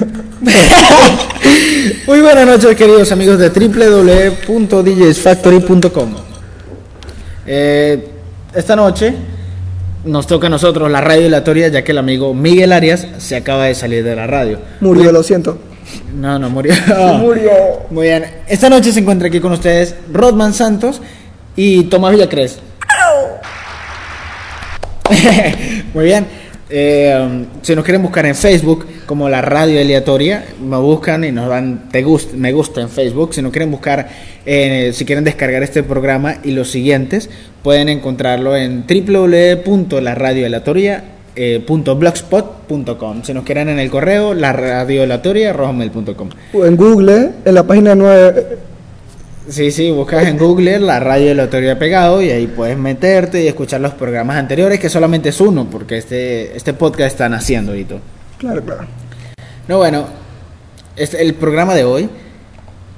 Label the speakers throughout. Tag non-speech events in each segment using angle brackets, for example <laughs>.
Speaker 1: <laughs>
Speaker 2: Muy buenas noches, queridos amigos de www.djsfactory.com. Eh, esta noche nos toca a nosotros la radio teoría, ya que el amigo Miguel Arias se acaba de salir de la radio.
Speaker 3: Murió, lo siento.
Speaker 2: No, no murió. <laughs>
Speaker 3: Murió.
Speaker 2: Muy bien. Esta noche se encuentra aquí con ustedes Rodman Santos y Tomás Villacres. <laughs> Muy bien. Eh, um, si nos quieren buscar en Facebook como la radio aleatoria, me buscan y nos dan te gusta, me gusta en Facebook. Si no quieren buscar, eh, si quieren descargar este programa y los siguientes, pueden encontrarlo en www.laradioaleatoria.blogspot.com. Si nos quieren en el correo, la radio aleatoria
Speaker 3: O en Google, en la página 9.
Speaker 2: Sí, sí, buscas en Google la radio de la autoridad pegado y ahí puedes meterte y escuchar los programas anteriores, que solamente es uno, porque este, este podcast está naciendo y todo.
Speaker 3: Claro, claro.
Speaker 2: No, bueno, este, el programa de hoy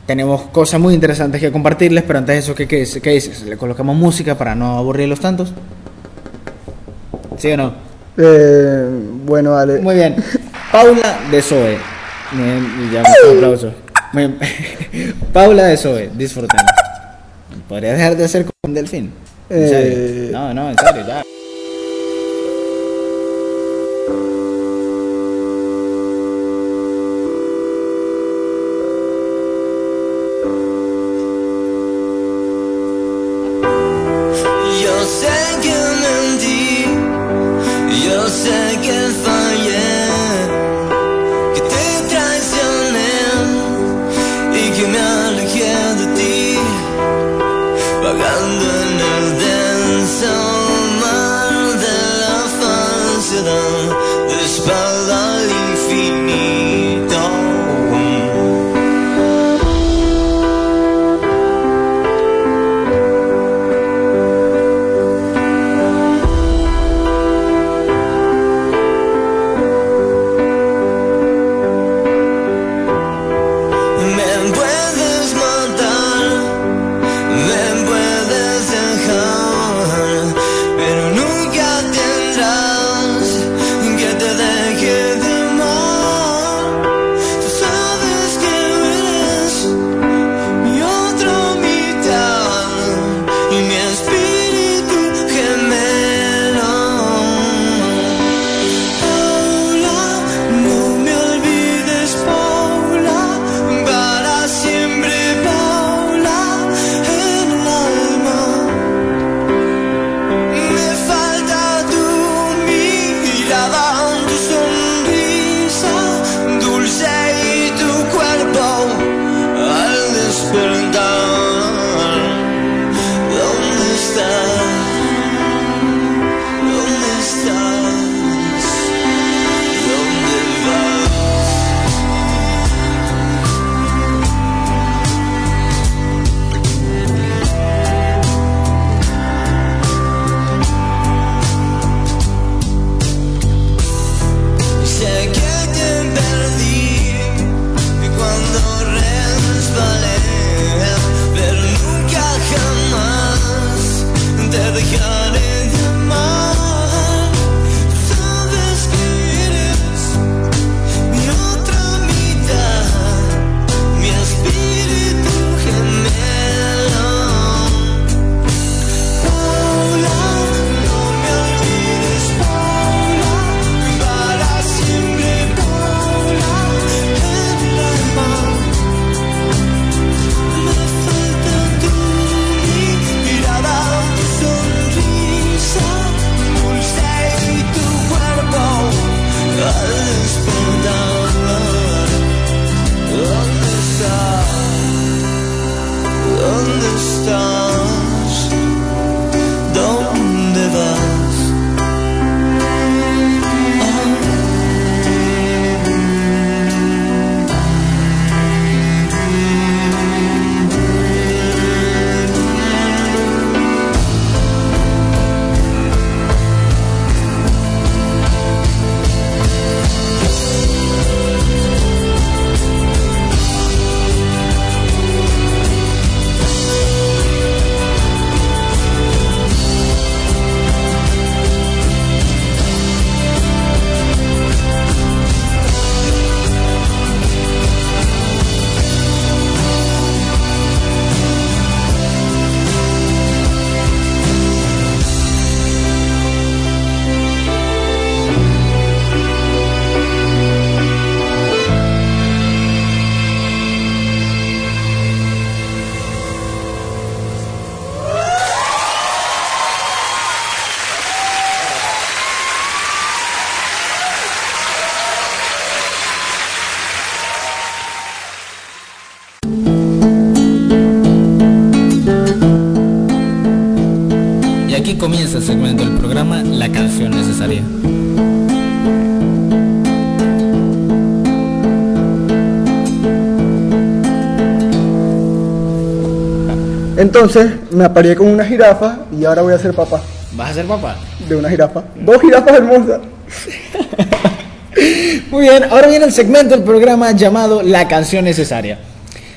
Speaker 2: tenemos cosas muy interesantes que compartirles, pero antes de eso, ¿qué, qué, qué dices? ¿Le colocamos música para no aburrirlos tantos? ¿Sí o no?
Speaker 3: Eh, bueno, dale.
Speaker 2: Muy bien. <laughs> Paula de Zoe. Bien, ya un aplauso. <laughs> Paula de Zoe, disfruten. ¿Podría dejar de hacer como un delfín? ¿En
Speaker 3: Eh?
Speaker 2: No, no, en serio, ya.
Speaker 3: Entonces me apareé con una jirafa y ahora voy a ser papá
Speaker 2: ¿Vas a ser papá?
Speaker 3: de una jirafa. Dos jirafas hermosas. <laughs>
Speaker 2: Muy bien, ahora viene el segmento del programa llamado La canción necesaria.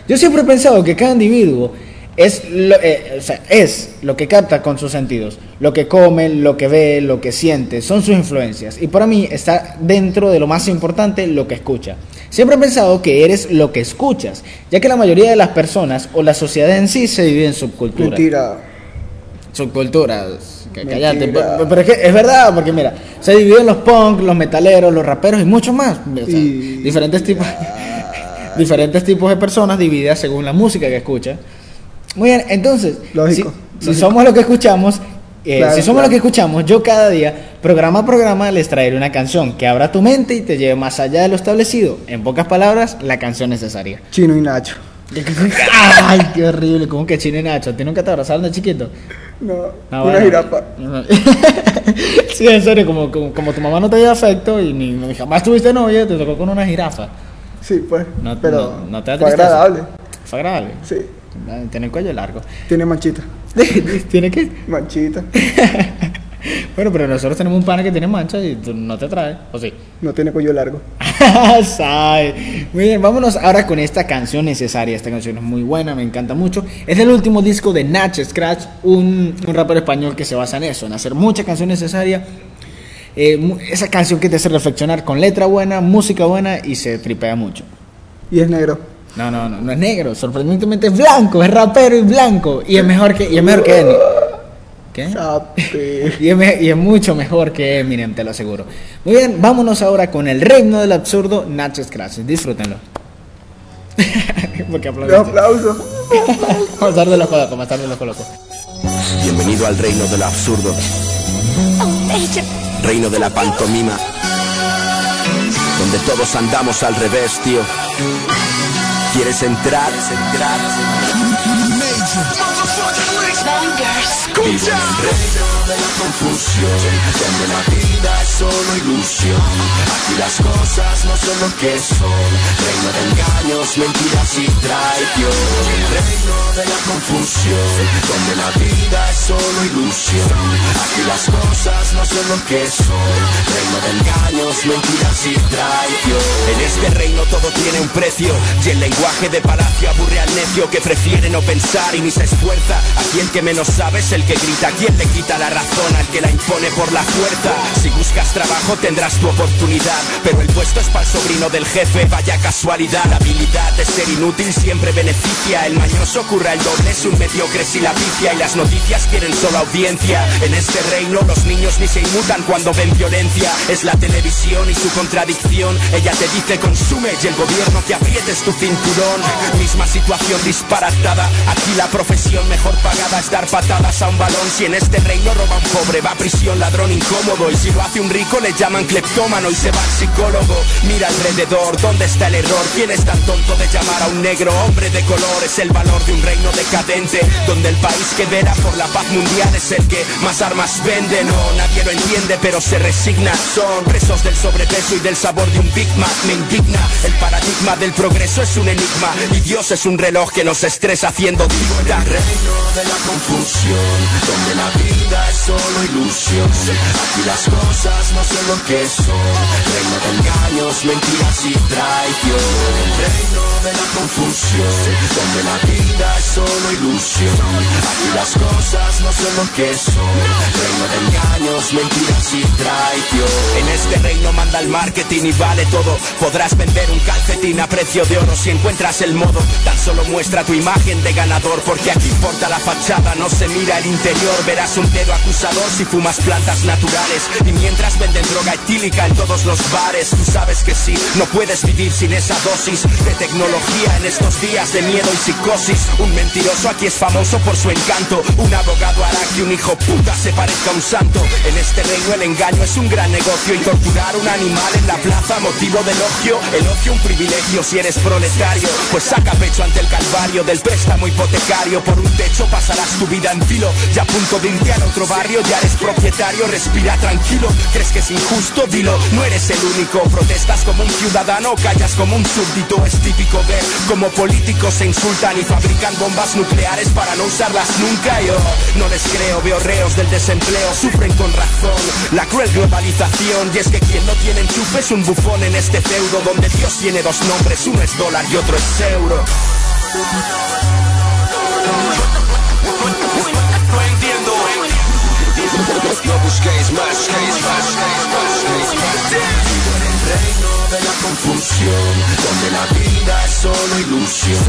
Speaker 2: Yo siempre he pensado que cada individuo es lo, eh, o sea, es lo que capta con sus sentidos. Lo que come, lo que ve, lo que siente, son sus influencias. Y para mí está dentro de lo más importante lo que escucha. Siempre he pensado que eres lo que escuchas, ya que la mayoría de las personas o la sociedad en sí se divide en subculturas.
Speaker 3: Mentira.
Speaker 2: Subculturas. Que cállate. Pero, pero es que es verdad, porque mira, se dividen los punk, los metaleros, los raperos y muchos más. O sea,
Speaker 3: Y-
Speaker 2: diferentes tipos. <laughs> diferentes tipos de personas divididas según la música que escuchan. Muy bien, entonces,
Speaker 3: Lógico,
Speaker 2: si, si
Speaker 3: lógico.
Speaker 2: somos lo que escuchamos, eh,
Speaker 3: Claro,
Speaker 2: si somos
Speaker 3: claro.
Speaker 2: lo que escuchamos, yo cada día, programa a programa, les traeré una canción que abra tu mente y te lleve más allá de lo establecido. En pocas palabras, la canción necesaria.
Speaker 3: Chino y Nacho. <laughs>
Speaker 2: Ay, qué horrible, como que Chino y Nacho, ¿a ti nunca te abrazaron de chiquito?
Speaker 3: No,
Speaker 2: Ah,
Speaker 3: una
Speaker 2: bueno.
Speaker 3: jirafa. <laughs>
Speaker 2: sí, en serio, como, como, como tu mamá no te dio afecto y ni, ni jamás tuviste novia, te tocó con una jirafa.
Speaker 3: Sí, pues.
Speaker 2: No-
Speaker 3: pero
Speaker 2: no- no te da
Speaker 3: fue
Speaker 2: tristeza.
Speaker 3: agradable.
Speaker 2: Fue agradable.
Speaker 3: Sí.
Speaker 2: Tiene el cuello largo.
Speaker 3: Tiene manchita. <laughs>
Speaker 2: ¿Tiene que?
Speaker 3: Manchita. <laughs>
Speaker 2: bueno, pero nosotros tenemos un pana que tiene mancha y tú no te trae, ¿o sí?
Speaker 3: No tiene cuello largo. <laughs>
Speaker 2: Muy bien, vámonos ahora con esta canción necesaria. Esta canción es muy buena, me encanta mucho. Es del último disco de Nach Scratch, un, un rapero español que se basa en eso, en hacer mucha canción necesaria. Eh, esa canción que te hace reflexionar con letra buena, música buena y se tripea mucho.
Speaker 3: Y es negro.
Speaker 2: No, no, no, no es negro, sorprendentemente es blanco, es rapero y blanco. Y es mejor que, y es mejor que Eminem. ¿Qué? Y es, me- y es mucho mejor que Eminem, te lo aseguro. Muy bien, vámonos ahora con el reino del absurdo, Nacho Scratch. Disfrútenlo. <laughs> Porque
Speaker 3: aplauso. <laughs>
Speaker 2: Vamos a dar de los colocos, vamos a dar de los colocos.
Speaker 4: Bienvenido al reino del absurdo. Reino de la pantomima. Donde todos andamos al revés, tío. ¿Quieres entrar? el reino de la confusión, donde la vida es solo ilusión. Aquí las cosas no son lo que son, reino de engaños, mentiras y traición. Reino de la confusión, donde la vida es solo ilusión. Aquí las cosas no son lo que son, reino de engaños, mentiras y traición. En este reino todo tiene un precio, y el lenguaje de palacio aburre al necio que prefiere no pensar y ni se esfuerza. Aquí el que menos sabe es el que grita, quien le quita la razón al que la impone por la fuerza. Si buscas trabajo tendrás tu oportunidad, pero el puesto es para el sobrino del jefe, vaya casualidad. La habilidad de ser inútil siempre beneficia, el mañoso curra el doble, es un mediocre si la vicia y las noticias quieren solo audiencia. En este reino los niños ni se inmutan cuando ven violencia, es la televisión y su contradicción. Ella te dice consume y el gobierno que aprietes tu cinturón. Misma situación disparatada, aquí la profesión mejor pagada es dar patadas a un balón. Si en este reino roba pobre, va a prisión, ladrón incómodo. Y si lo hace un rico, le llaman cleptómano y se va al psicólogo. Mira alrededor, ¿dónde está el error? ¿Quién es tan tonto de llamar a un negro hombre de color? Es el valor de un reino decadente, donde el país que vela por la paz mundial es el que más armas vende. No, nadie lo entiende, pero se resigna. Son presos del sobrepeso y del sabor de un Big Mac. Me indigna, el paradigma del progreso es un enigma. Y Dios es un reloj que nos estresa haciendo dictar. reino de la confusión, donde la vida solo ilusión. Aquí las cosas no son lo que son. Reino de engaños, mentiras y traición. El reino de la confusión, donde la vida es solo ilusión. Aquí las cosas no son lo que son. Reino de engaños, mentiras y traición. En este reino manda el marketing y vale todo. Podrás vender un calcetín a precio de oro si encuentras el modo. Tan solo muestra tu imagen de ganador, porque aquí importa la fachada, no se mira el interior. Verás un dedo acusador si fumas plantas naturales. Y mientras venden droga etílica en todos los bares, tú sabes que sí, no puedes vivir sin esa dosis de tecnología en estos días de miedo y psicosis. Un mentiroso aquí es famoso por su encanto. Un abogado hará que un hijo puta se parezca a un santo. En este reino el engaño es un gran negocio y torturar un animal en la plaza motivo de elogio. Elogio un privilegio si eres proletario, pues saca pecho ante el calvario del préstamo hipotecario. Por un techo pasarás tu vida en filo, ya a punto de irte al otro barrio, ya eres propietario, respira tranquilo. ¿Crees que es injusto? Dilo, no eres el único. Protestas como un ciudadano, callas como un súbdito. Es típico ver como políticos se insultan y fabrican bombas nucleares para no usarlas nunca. Yo no les creo, veo reos del desempleo, sufren con razón la cruel globalización. Y es que quien no tiene enchufe es un bufón en este feudo donde Dios tiene dos nombres, uno es dólar y otro es euro.
Speaker 5: No
Speaker 4: busquéis más, busquéis más, busquéis más. Vivo en el reino de la confusión, donde la vida es solo ilusión.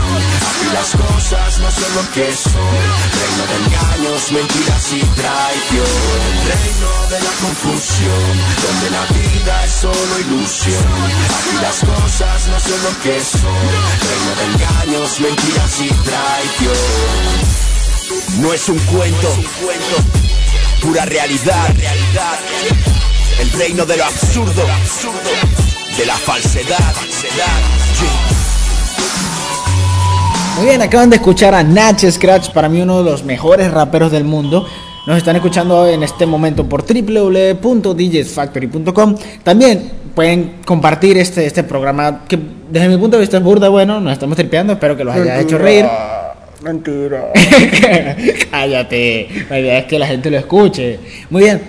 Speaker 4: Aquí las cosas no son lo que son. Reino de engaños, mentiras y traición. Reino de la confusión, donde la vida es solo ilusión. Aquí las cosas no son lo que son. Reino de engaños, mentiras y traición. No es un cuento, pura realidad, el reino de lo absurdo, de la falsedad.
Speaker 2: Muy bien, acaban de escuchar a Nach Scratch, para mí uno de los mejores raperos del mundo. Nos están escuchando en este momento por www.djsfactory.com. También pueden compartir este, este programa que desde mi punto de vista es burda bueno, nos estamos tripeando, espero que los haya hecho reír.
Speaker 3: Mentira. <laughs>
Speaker 2: Cállate, la idea es que la gente lo escuche. Muy bien,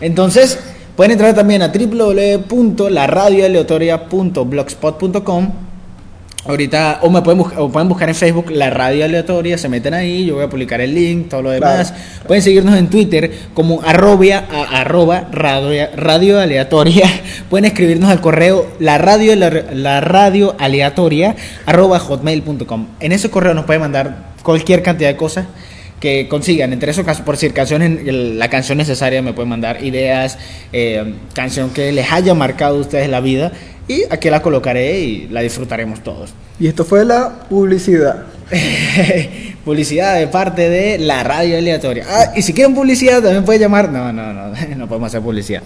Speaker 2: entonces pueden entrar también a www.laradioaleatoria.blogspot.com Ahorita, o me pueden, buscar, o pueden buscar en Facebook la radio aleatoria, se meten ahí, yo voy a publicar el link, todo lo demás. Pueden seguirnos en Twitter como arrobia, a- arroba radio, radio aleatoria. <laughs> Pueden escribirnos al correo la radio, la, la radio aleatoria arroba hotmail.com. En ese correo nos pueden mandar cualquier cantidad de cosas que consigan. Entre esos casos, por decir, canciones, la canción necesaria me pueden mandar ideas, eh, canción que les haya marcado a ustedes la vida y aquí la colocaré y la disfrutaremos todos.
Speaker 3: Y esto fue la publicidad. <laughs>
Speaker 2: publicidad de parte de la radio aleatoria. Ah, y si quieren publicidad también pueden llamar. No, no, no, <laughs> no podemos hacer publicidad.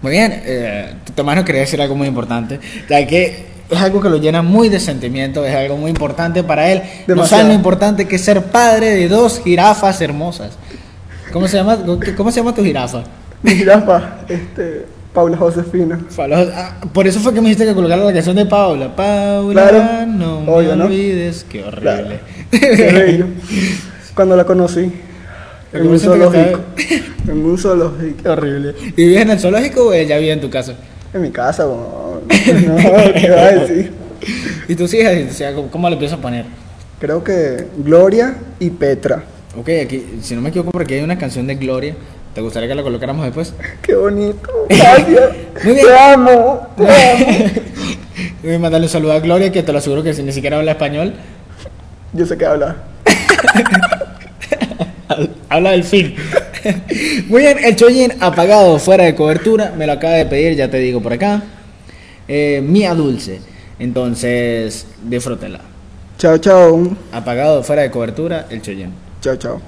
Speaker 2: Muy bien, eh, Tomás nos quería decir algo muy importante, ya que es algo que lo llena muy de sentimiento, es algo muy importante para él. No saben lo importante que es ser padre de dos jirafas hermosas. ¿Cómo se llama, cómo se llama tu jirafa?
Speaker 3: Mi jirafa, este, Paula Josefina.
Speaker 2: Ah, por eso fue que me dijiste que colocara la canción de Paula. Paula,
Speaker 3: Claro.
Speaker 2: no me
Speaker 3: Obvio, ¿no?
Speaker 2: olvides. Qué horrible.
Speaker 3: Qué bello. Cuando la conocí. <laughs> En un zoológico. En un zoológico.
Speaker 2: Qué horrible. ¿Y vives en el zoológico o ella vive en tu casa?
Speaker 3: En mi casa, no, no, ¿qué va a decir?
Speaker 2: ¿Y tus hijas? O sea, ¿cómo, le piensas poner?
Speaker 3: Creo que Gloria y Petra.
Speaker 2: Ok, aquí, si no me equivoco, porque hay una canción de Gloria. ¿Te gustaría que la colocáramos después? <laughs>
Speaker 3: Qué bonito. <laughs> Gracias.
Speaker 2: Muy bien.
Speaker 3: Te amo. Te amo. <laughs>
Speaker 2: Voy a mandarle un saludo a Gloria, que te lo aseguro que si ni siquiera habla español,
Speaker 3: Yo sé que habla.
Speaker 2: habla del fin. Muy bien, el Choyin apagado, fuera de cobertura, me lo acaba de pedir, ya te digo por acá. Eh, Mía Dulce. Entonces, disfrútela.
Speaker 3: Chao, chao.
Speaker 2: Apagado, fuera de cobertura, el Choyin.
Speaker 3: Chao, chao.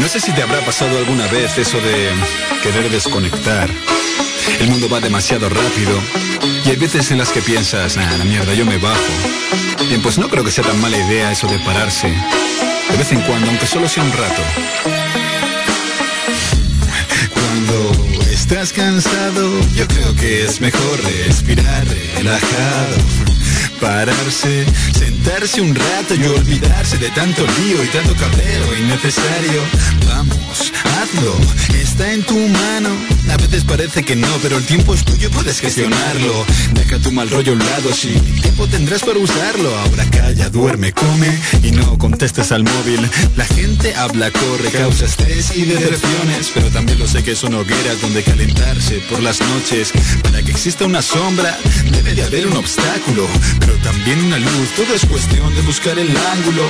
Speaker 5: No sé si te habrá pasado alguna vez eso de querer desconectar. El mundo va demasiado rápido y hay veces en las que piensas, nah, la mierda, yo me bajo. Bien, pues no creo que sea tan mala idea eso de pararse. De vez en cuando, aunque solo sea un rato. Cuando estás cansado, yo creo que es mejor respirar relajado. Pararse, sentarse un rato y olvidarse de tanto lío y tanto cabreo innecesario. Vamos, hazlo, está en tu mano. A veces parece que no, pero el tiempo es tuyo, puedes gestionarlo. Deja tu mal rollo a un lado, sí. Tiempo tendrás para usarlo. Ahora calla, duerme, come y no contestes al móvil. La gente habla, corre, causa estrés y decepciones. Pero también lo sé que son hogueras donde calentarse por las noches. Para que exista una sombra, debe de haber un obstáculo. Pero también una luz, todo es cuestión de buscar el ángulo.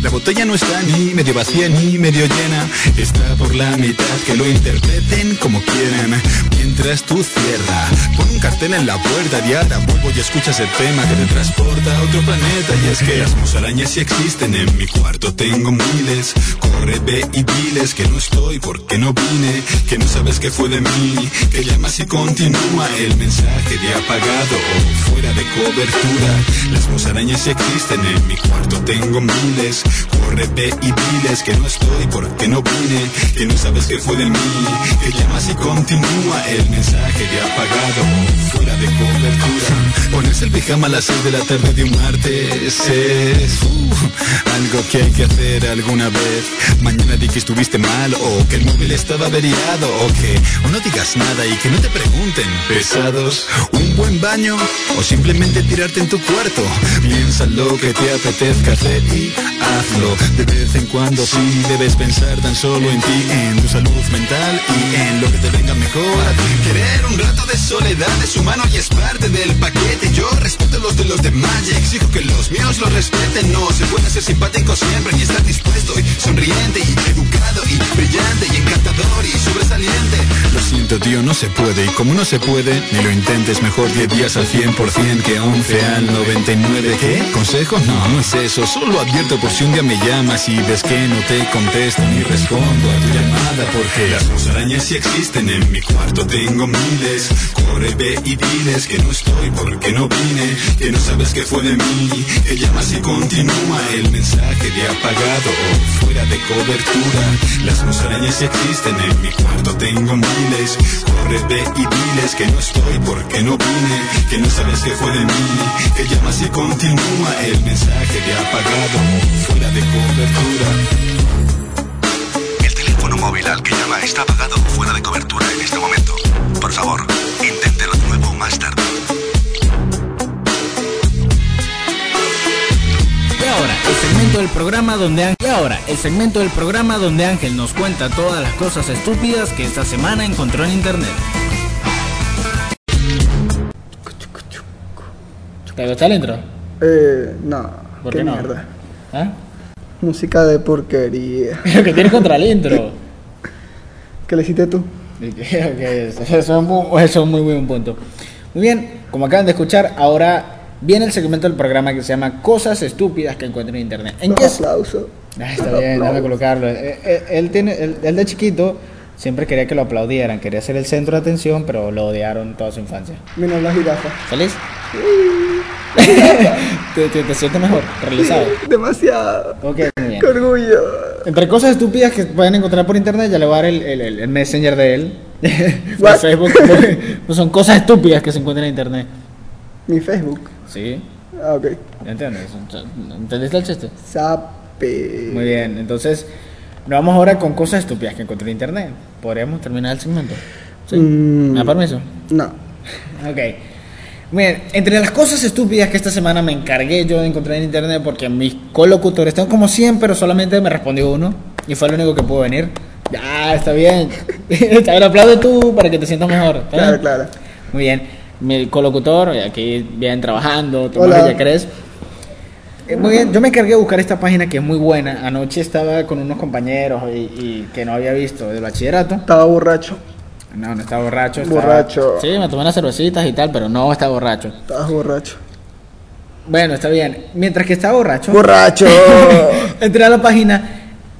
Speaker 5: La botella no está ni medio vacía ni medio llena. Está por la mitad, que lo interpreten como quieran. Mientras tú cierra, pon un cartel en la puerta diada. Vuelvo y escuchas el tema que te transporta a otro planeta. Y es que las musarañas sí existen en mi cuarto, tengo miles. Corre, ve y diles que no estoy porque no vine. Que no sabes qué fue de mí. Que llamas y continúa el mensaje de apagado fuera de cobertura. Las musarañas existen en mi cuarto, tengo miles. Corre, ve y diles que no estoy porque no vine. Que no sabes qué fue de mí. Que llamas y continúa el mensaje de apagado fuera de cobertura. Ponerse el pijama a las 6 de la tarde de un martes es uh, algo que hay que hacer alguna vez. Mañana di que estuviste mal o que el móvil estaba averiado o que o no digas nada y que no te pregunten. Pesados, un buen baño o simplemente tirarte en tu cuarto. Piensa lo que te apetezca hacer y hazlo. De vez en cuando sí debes pensar tan solo en ti, en tu salud mental y en lo que te venga mejor a. Querer un rato de soledad es humano y es parte del paquete. Yo respeto los de los demás y exijo que los míos los respeten. No se puede ser simpático siempre ni estar dispuesto y sonriente y educado y brillante y encantador y sobresaliente. Lo siento, tío, no se puede. Y como no se puede, ni lo intentes mejor 10 días al 100% que 11 al 99. ¿Qué? ¿Consejo? No, es eso. Solo advierto por si un día me llamas y ves que no te contesto ni respondo a tu llamada porque las musarañas sí existen en mi cuarto. Tengo miles. Corre, ve y diles que no estoy porque no vine. Que no sabes qué fue de mí. Que llamas y continúa el mensaje de apagado o fuera de cobertura. Las musarañas sí existen en mi cuarto. Tengo miles. Corre, ve y diles que no estoy porque no vine. Que no sabes qué fue de mí. Llamas y continúa el mensaje de apagado fuera de cobertura.
Speaker 6: El teléfono móvil al que llama está apagado fuera de cobertura en este momento. Por favor, inténtelo de nuevo más tarde.
Speaker 2: Y ahora, el segmento del programa donde Ángel... Y ahora, el segmento del programa donde Ángel nos cuenta todas las cosas estúpidas que esta semana encontró en internet. ¿Te gusta el intro?
Speaker 3: Eh, no.
Speaker 2: ¿Por
Speaker 3: qué
Speaker 2: qué no?
Speaker 3: mierda.
Speaker 2: ¿Ah?
Speaker 3: Música de porquería. <laughs>
Speaker 2: Lo que tienes contra el intro.
Speaker 3: ¿Qué le hiciste tú?
Speaker 2: Ok, <laughs> ok, eso, es un, eso es un muy buen punto. Muy bien, como acaban de escuchar, ahora viene el segmento del programa que se llama Cosas estúpidas que encuentro en internet. ¿En qué?
Speaker 3: aplausos.
Speaker 2: Ah, está bien, déjame colocarlo. Eh, eh, Él, tiene, él, él de chiquito siempre quería que lo aplaudieran, quería ser el centro de atención, pero lo odiaron toda su infancia.
Speaker 3: Mira la jirafa.
Speaker 2: ¿Feliz? <laughs> ¿Te, te, te sientes mejor? ¿Realizado?
Speaker 3: Demasiado.
Speaker 2: Ok, muy bien.
Speaker 3: Qué orgullo.
Speaker 2: Entre cosas estúpidas que pueden encontrar por internet, ya le voy a dar el, el- messenger de él. <laughs> por? Facebook. Pues <laughs> son cosas estúpidas que se encuentran en internet.
Speaker 3: Mi Facebook.
Speaker 2: Sí,
Speaker 3: Ah, ok.
Speaker 2: ¿ya entiendes? ¿Entendiste el chiste?
Speaker 3: Sape.
Speaker 2: Muy bien, entonces nos vamos ahora con cosas estúpidas que encontré en internet. ¿Podríamos terminar el segmento? ¿Sí?
Speaker 3: Mm.
Speaker 2: ¿Me da permiso?
Speaker 3: No.
Speaker 2: Ok. Bien, entre las cosas estúpidas que esta semana me encargué yo de encontrar en internet, porque mis colocutores, tengo como 100, pero solamente me respondió uno, y fue el único que pudo venir. Ya, está bien. <laughs> Está bien, aplaude tú para que te sientas mejor. ¿está
Speaker 3: Claro,
Speaker 2: bien?
Speaker 3: claro.
Speaker 2: Muy bien. Mi colocutor, aquí bien trabajando, Tomás. Villacrés. Eh, Muy bien, yo me encargué de buscar esta página que es muy buena. Anoche estaba con unos compañeros y, y que no había visto del bachillerato.
Speaker 3: Estaba borracho.
Speaker 2: No, no estaba borracho.
Speaker 3: Borracho.
Speaker 2: Sí, me tomé unas cervecitas y tal, pero no estaba borracho.
Speaker 3: Estabas borracho.
Speaker 2: Bueno, está bien. Mientras que estaba borracho,
Speaker 3: ¡Borracho! <laughs>
Speaker 2: entré a la página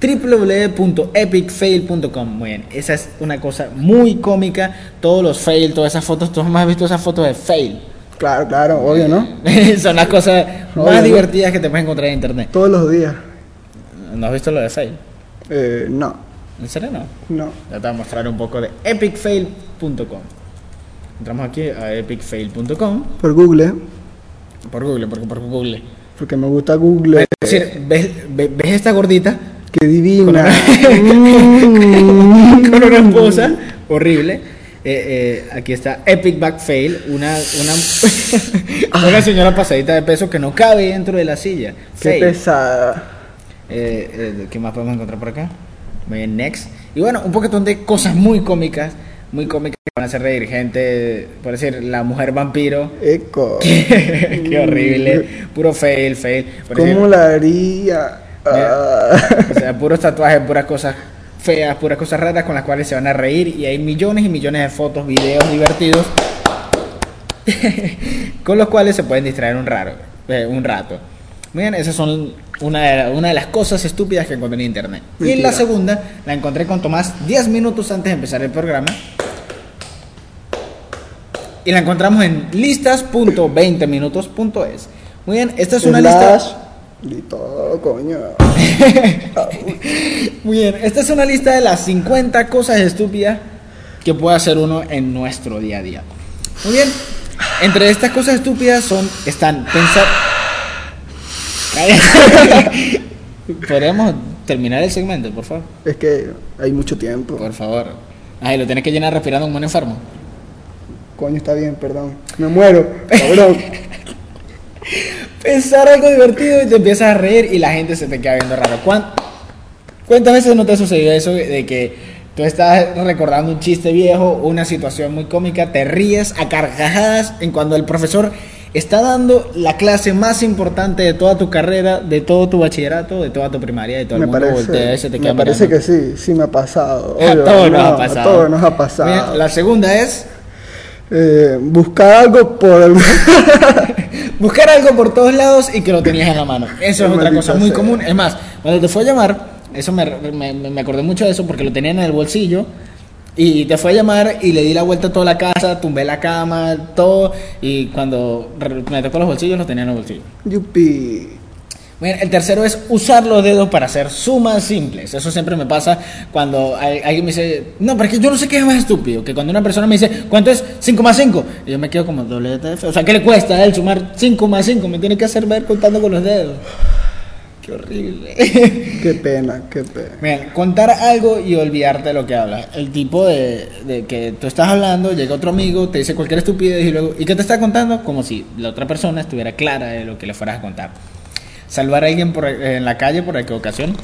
Speaker 2: www.epicfail.com. Muy bien, esa es una cosa muy cómica. Todos los fail, todas esas fotos, tú has visto esas fotos de fail.
Speaker 3: claro, claro, obvio, ¿no? <laughs>
Speaker 2: Son las cosas
Speaker 3: Obvio,
Speaker 2: más
Speaker 3: ¿no?
Speaker 2: divertidas que te puedes encontrar en internet.
Speaker 3: Todos los días.
Speaker 2: ¿No has visto lo de fail?
Speaker 3: Eh, no.
Speaker 2: ¿En serio no?
Speaker 3: No.
Speaker 2: Ya te voy a mostrar un poco de epicfail.com. Entramos aquí a epicfail.com
Speaker 3: Por Google,
Speaker 2: por Google, porque por Google.
Speaker 3: porque me gusta Google.
Speaker 2: Es decir, ¿ves, ves- ves esta gordita
Speaker 3: Qué divina.
Speaker 2: con una <laughs> esposa horrible? eh, aquí está Epic Back Fail, una, una, <laughs> una señora pasadita de peso que no cabe dentro de la silla.
Speaker 3: Qué
Speaker 2: Fail.
Speaker 3: pesada.
Speaker 2: Eh, eh, ¿Qué más podemos encontrar por acá? Muy bien, next. Y bueno, un poquitón de cosas muy cómicas, muy cómicas que van a hacer reír gente, por decir, la mujer vampiro.
Speaker 3: Eco. <laughs>
Speaker 2: Qué horrible, puro fail, fail. Por decir,
Speaker 3: ¿Cómo la haría? Ah.
Speaker 2: o sea, puros tatuajes, puras cosas feas, puras cosas raras con las cuales se van a reír y hay millones y millones de fotos, videos divertidos <laughs> con los cuales se pueden distraer un, raro, eh, un rato. Muy bien, esas son una de, una de las cosas estúpidas que encontré en internet. Y en
Speaker 3: Mentira.
Speaker 2: la segunda la encontré con Tomás 10 minutos antes de empezar el programa. Y la encontramos en listas.20minutos.es. Muy bien, esta es una lista...
Speaker 3: Slash Y coño. <laughs>
Speaker 2: Muy bien, esta es una lista de las 50 cosas estúpidas que puede hacer uno en nuestro día a día. Muy bien, entre estas cosas estúpidas son, están pensar... <laughs> Podríamos terminar el segmento, por favor.
Speaker 3: Es que hay mucho tiempo.
Speaker 2: Por favor. Ay, lo tienes que llenar respirando como un enfermo.
Speaker 3: Coño, está bien, perdón. Me muero, cabrón. <laughs>
Speaker 2: Pensar algo divertido y te empiezas a reír y la gente se te queda viendo raro. ¿Cuán- ¿Cuántas veces no te ha sucedido eso de que tú estás recordando un chiste viejo, una situación muy cómica, te ríes a carcajadas en cuando el profesor está dando la clase más importante de toda tu carrera, de todo tu bachillerato, de toda tu primaria, de todo el
Speaker 3: me
Speaker 2: mundo voltea y se te
Speaker 3: parece,
Speaker 2: queda
Speaker 3: me parece
Speaker 2: mirando?
Speaker 3: que sí, sí me ha pasado. <laughs>
Speaker 2: A
Speaker 3: Obvio,
Speaker 2: nos
Speaker 3: no,
Speaker 2: ha pasado.
Speaker 3: A todos nos ha pasado.
Speaker 2: Bien, la segunda es
Speaker 3: Eh, buscar algo por el... <laughs>
Speaker 2: buscar algo por todos lados y que lo tenías en la mano. Eso es otra cosa muy
Speaker 3: sea.
Speaker 2: común. Es más, cuando te fue a llamar, eso me, me, me acordé mucho de eso porque lo tenía en el bolsillo. Y te fue a llamar y le di la vuelta a toda la casa, tumbé la cama, todo. Y cuando me tocó los bolsillos, lo tenía en el bolsillo.
Speaker 3: Yupi.
Speaker 2: Bien, el tercero es usar los dedos para hacer sumas simples. Eso siempre me pasa cuando alguien me dice, no, pero es que yo no sé qué es más estúpido. Que cuando una persona me dice, ¿cuánto es 5 más 5? Y yo me quedo como WTF. O sea, ¿qué le cuesta a él sumar 5 más 5? Me tiene que hacer ver contando con los dedos. Qué horrible.
Speaker 3: Qué pena, qué pena.
Speaker 2: Bien, contar algo y olvidarte de lo que hablas. El tipo de, de que tú estás hablando, llega otro amigo, te dice cualquier estupidez y luego, ¿y qué te está contando? Como si la otra persona estuviera clara de lo que le fueras a contar. Salvar a alguien por, en la calle por equivocación.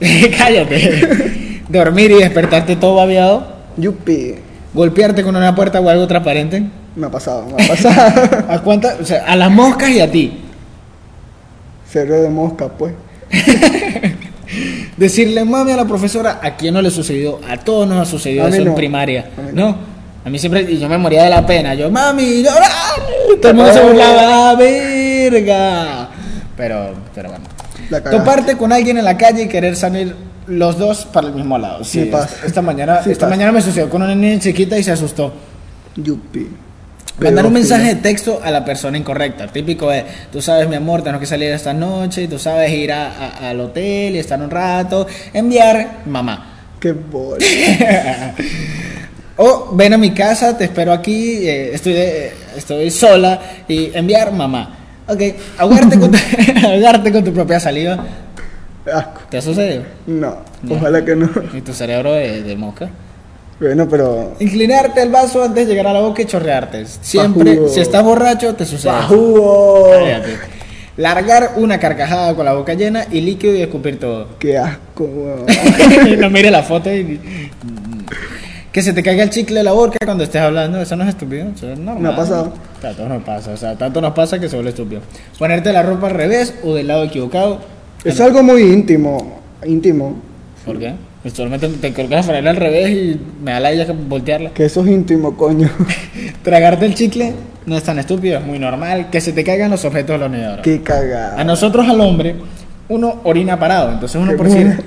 Speaker 2: <laughs> Cállate. Dormir y despertarte todo babeado.
Speaker 3: Yupi.
Speaker 2: Golpearte con una puerta o algo transparente.
Speaker 3: Me ha pasado, me ha pasado. <laughs>
Speaker 2: ¿A cuántas? O sea, a las moscas y a ti.
Speaker 3: Cerebro de mosca, pues. <laughs>
Speaker 2: Decirle mami a la profesora, ¿a quién no le sucedió? A todos nos ha sucedido
Speaker 3: A
Speaker 2: eso en primaria.
Speaker 3: A no.
Speaker 2: no. A mí siempre, y yo me moría de la pena. Yo, mami, no, no". todo el mundo se burlaba, "Ah, verga. Pero, pero bueno. Toparte con alguien en la calle y querer salir los dos para el mismo lado. Sí,
Speaker 3: Me
Speaker 2: esta,
Speaker 3: pasa.
Speaker 2: esta mañana,
Speaker 3: Sí
Speaker 2: esta
Speaker 3: pasa.
Speaker 2: mañana me sucedió con una niña chiquita y se asustó.
Speaker 3: Yupi.
Speaker 2: Mandar un mensaje de texto a la persona incorrecta. Típico es, tú sabes, mi amor, tenemos que salir esta noche, tú sabes ir a- a- al hotel y estar un rato. Enviar, mamá.
Speaker 3: Qué bola. <laughs>
Speaker 2: O ven a mi casa, te espero aquí, eh, estoy, de- estoy sola y enviar, mamá. Ok, ahogarte con, tu, <laughs> <laughs> ahogarte con tu propia saliva.
Speaker 3: Asco.
Speaker 2: ¿Te ha sucedido?
Speaker 3: No, ojalá que no.
Speaker 2: ¿Y tu cerebro de, de mosca?
Speaker 3: Bueno, pero.
Speaker 2: Inclinarte el vaso antes de llegar a la boca y chorrearte. Siempre,
Speaker 3: Pajugo.
Speaker 2: si estás borracho, te sucede.
Speaker 3: ¡Bajugo!
Speaker 2: Cállate. Largar una carcajada con la boca llena y líquido y escupir todo. <laughs>
Speaker 3: Qué asco, weón.
Speaker 2: no mire la foto y. Que se te caiga el chicle de la boca cuando estés hablando, eso no es estúpido, eso es normal.
Speaker 3: Me ha pasado.
Speaker 2: Tanto nos pasa, o sea, tanto nos pasa que se vuelve estúpido. Ponerte la ropa al revés o del lado equivocado.
Speaker 3: Es algo muy íntimo. Íntimo.
Speaker 2: ¿Por qué? Pues solamente te colocas la franela al revés y me da la idea que voltearla.
Speaker 3: Que eso es íntimo, coño. <laughs>
Speaker 2: Tragarte el chicle no es tan estúpido, es muy normal. Que se te caigan los objetos de la unidad.
Speaker 3: Qué
Speaker 2: A
Speaker 3: cagada.
Speaker 2: nosotros, al hombre, uno orina parado. Entonces, uno
Speaker 3: Qué
Speaker 2: por decir,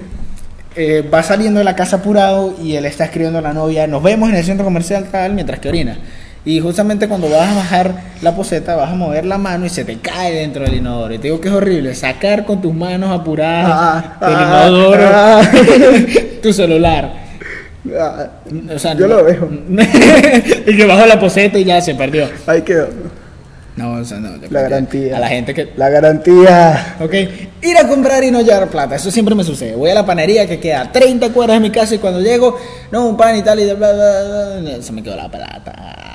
Speaker 2: eh, va saliendo de la casa apurado y él está escribiendo a la novia. Nos vemos en el centro comercial tal mientras que orina. Y justamente cuando vas a bajar la poseta, vas a mover la mano y se te cae dentro del inodoro. Y te digo que es horrible sacar con tus manos apuradas
Speaker 3: Ah,
Speaker 2: del
Speaker 3: ah,
Speaker 2: inodoro
Speaker 3: ah. <laughs>
Speaker 2: tu celular.
Speaker 3: Ah,
Speaker 2: O sea,
Speaker 3: Yo
Speaker 2: no-
Speaker 3: lo veo. <laughs>
Speaker 2: y que bajó la poseta y ya se perdió.
Speaker 3: Ahí quedó.
Speaker 2: No, o sea, no.
Speaker 3: La garantía.
Speaker 2: A la gente que
Speaker 3: La garantía.
Speaker 2: Ok, Ir a comprar y no llevar plata, eso siempre me sucede. Voy a la panería que queda a 30 cuadras de mi casa y cuando llego, no, un pan y tal y de bla, bla, bla, se me quedó la plata.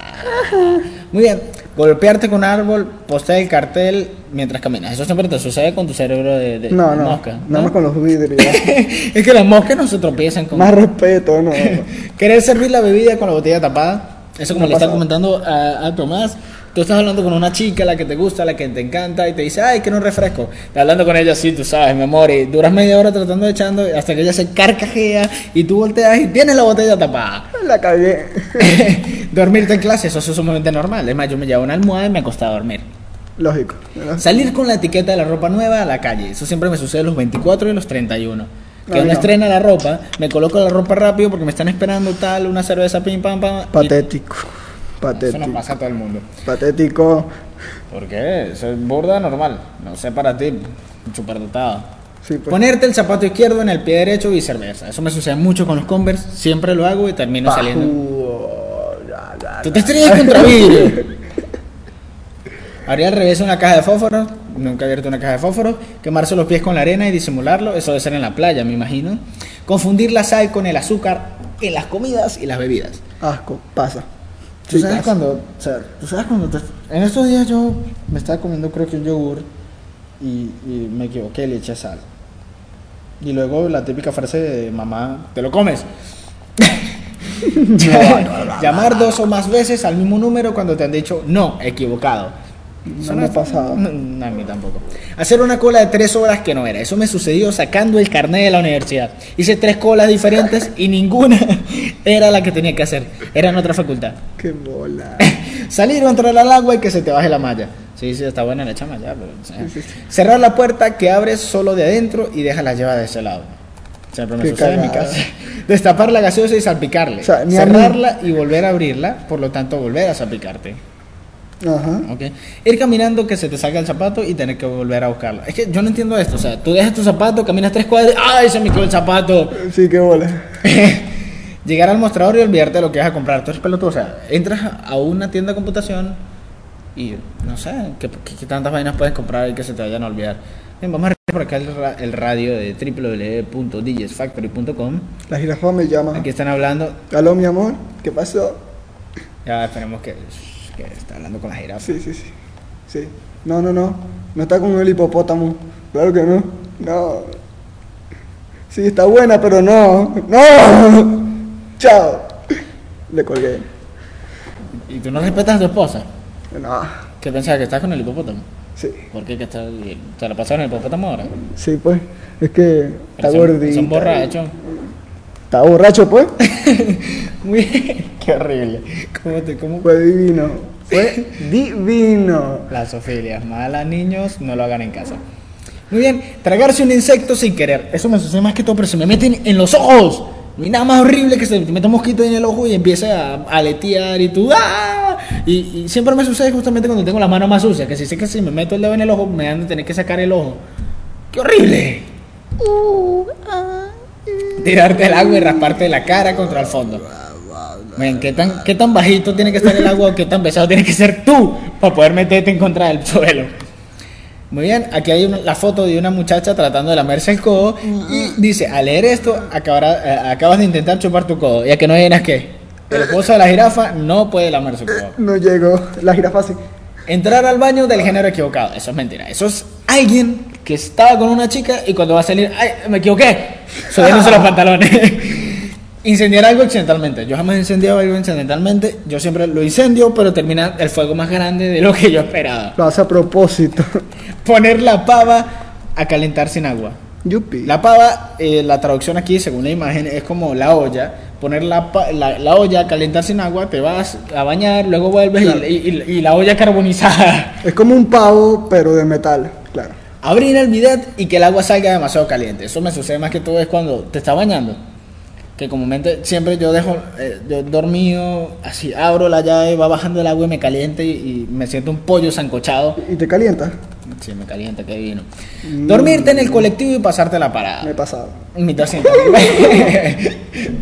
Speaker 2: Muy bien, golpearte con un árbol, postear el cartel mientras caminas. Eso siempre te sucede con tu cerebro de, de
Speaker 3: No, no,
Speaker 2: mosca.
Speaker 3: nada más con los vidrios. <laughs>
Speaker 2: es que las moscas no se tropiezan con...
Speaker 3: más respeto, no. <laughs>
Speaker 2: Querer servir la bebida con la botella tapada. Eso como
Speaker 3: Me
Speaker 2: le
Speaker 3: pasado.
Speaker 2: comentando a, a Tomás. Tú estás hablando con una chica, la que te gusta, la que te encanta, y te dice, ay, quiero un refresco. Estás hablando con ella así, tú sabes, mi amor, y duras media hora tratando de echando hasta que ella se carcajea y tú volteas y tienes la botella tapada.
Speaker 3: La cagué. <laughs>
Speaker 2: Dormirte en clase, eso es sumamente normal. Es más, yo me llevo una almohada y me acostaba a dormir.
Speaker 3: Lógico. ¿verdad?
Speaker 2: Salir con la etiqueta de la ropa nueva a la calle. Eso siempre me sucede los 24 y los 31. Que uno
Speaker 3: no.
Speaker 2: estrena la ropa, me coloco la ropa rápido porque me están esperando tal, una cerveza, pim, pam, pam. y-
Speaker 3: Patético.
Speaker 2: Eso nos pasa a todo el mundo.
Speaker 3: Patético.
Speaker 2: ¿Por qué? Eso es burda normal. No sé para ti, superdotado.
Speaker 3: Sí, pues.
Speaker 2: Ponerte el zapato izquierdo en el pie derecho y viceversa. Eso me sucede mucho con los Converse. Siempre lo hago y termino saliendo.
Speaker 3: Pajudo. Ya, ya,
Speaker 2: Tú te estrellas contra vidrio. <laughs> Haría al revés una caja de fósforos. Nunca he abierto una caja de fósforos. Quemarse los pies con la arena y disimularlo. Eso debe ser en la playa, me imagino. Confundir la sal con el azúcar en las comidas y las bebidas.
Speaker 3: Asco. Pasa.
Speaker 2: ¿Tú
Speaker 3: Sí,
Speaker 2: sabes cuando, o sea, tú sabes cuando te- en estos días yo me estaba comiendo creo que un yogur y, y me equivoqué, le eché sal. Y luego la típica frase de mamá, te lo comes. <laughs> <laughs> Llamar dos o más veces al mismo número cuando te han dicho no, equivocado.
Speaker 3: No me ha pasado.
Speaker 2: No, no, a mí tampoco. Hacer una cola de tres horas que no era. Eso me sucedió sacando el carnet de la universidad. Hice tres colas diferentes y ninguna <laughs> era la que tenía que hacer. Era en otra facultad.
Speaker 3: Qué bola. <laughs>
Speaker 2: Salir o entrar al agua y que se te baje la malla. Sí, sí, está buena la chama ya, pero... o sea, Cerrar la puerta que abres solo de adentro y deja la llave de ese lado. Siempre me
Speaker 3: Qué
Speaker 2: sucede en mi casa. <laughs> Destapar la gaseosa y salpicarle.
Speaker 3: O sea.
Speaker 2: Cerrarla y volver a abrirla, por lo tanto volver a salpicarte.
Speaker 3: Ajá.
Speaker 2: ¿ok? Ir caminando que se te salga el zapato y tener que volver a buscarlo. Es que yo no entiendo esto. O sea, tú dejas tu zapato, caminas tres cuadras, ¡ay, se me quedó el zapato!
Speaker 3: Sí, qué bola. <laughs>
Speaker 2: Llegar al mostrador y olvidarte de lo que vas a comprar. Tú eres pelotudo. O sea, entras a una tienda de computación y no sé qué, tantas vainas puedes comprar y que se te vayan a olvidar. Bien, vamos a revisar por acá el, ra- el radio de www.digesfactory.com.
Speaker 3: La jirafa me llama.
Speaker 2: Aquí están hablando.
Speaker 3: Aló, mi amor. ¿Qué pasó?
Speaker 2: Ya esperemos que, que está hablando con la jirafa.
Speaker 3: Sí, sí, sí. Sí. No, no, no. No está con el hipopótamo. Claro que no. No. Sí, está buena, pero no. ¡No! <laughs> Chao. Le colgué.
Speaker 2: ¿Y tú no respetas a tu esposa?
Speaker 3: No.
Speaker 2: ¿Qué pensabas que estás con el hipopótamo?
Speaker 3: Sí.
Speaker 2: ¿Por qué que está, te la pasaron el hipopótamo ahora?
Speaker 3: Sí, pues. Es que está gordito.
Speaker 2: Son borrachos.
Speaker 3: Está borracho, pues. <laughs>
Speaker 2: Muy bien. Qué horrible. ¿Cómo te, cómo
Speaker 3: Fue divino. Fue divino.
Speaker 2: La zoofilia es mala, niños, no lo hagan en casa. Muy bien, tragarse un insecto sin querer. Eso me sucede más que todo, pero se me meten en los ojos. No hay nada más horrible que se te meta un mosquito en el ojo y empiece a aletear y tú ¡ah! Y, y siempre me sucede justamente cuando tengo las manos más sucias, que si sé que si me meto el dedo en el ojo me han de tener que sacar el ojo. ¡Qué horrible! Tirarte al agua y rasparte la cara contra el fondo. Ven, ¿qué tan, ¿qué tan bajito tiene que estar el agua o qué tan pesado tiene que ser tú para poder meterte en contra del suelo? Muy bien, aquí hay una- la foto de una muchacha tratando de lamerse el codo y dice, al leer esto, acabará- eh, acabas de intentar chupar tu codo. Ya que no adivinas qué. El esposo de la jirafa no puede lamer su codo.
Speaker 3: No llegó. La jirafa sí.
Speaker 2: Entrar al baño del género equivocado. Eso es mentira. Eso es alguien que estaba con una chica y cuando va a salir, ¡ay, me equivoqué! Subiéndose los <laughs> pantalones. Incendiar algo accidentalmente. Yo jamás he incendiado algo accidentalmente. Yo siempre lo incendio, pero termina el fuego más grande de lo que yo esperaba.
Speaker 3: Lo hace a propósito. <laughs>
Speaker 2: Poner la pava a calentar sin agua.
Speaker 3: Yupi.
Speaker 2: La pava, eh, la traducción aquí, según la imagen, es como la olla. Poner la, la, la olla a calentar sin agua, te vas a bañar, luego vuelves y- y, y- y la olla carbonizada.
Speaker 3: Es como un pavo, pero de metal. Claro.
Speaker 2: Abrir el bidet y que el agua salga demasiado caliente. Eso me sucede más que todo es cuando te está bañando. Que comúnmente siempre yo dejo, eh, yo dormido, así abro la llave, va bajando el agua y me caliente y, y me siento un pollo sancochado.
Speaker 3: ¿Y te calienta?
Speaker 2: Sí, me calienta, qué vino. Dormirte en el colectivo y pasarte la parada.
Speaker 3: Me he pasado.
Speaker 2: Mi. <laughs>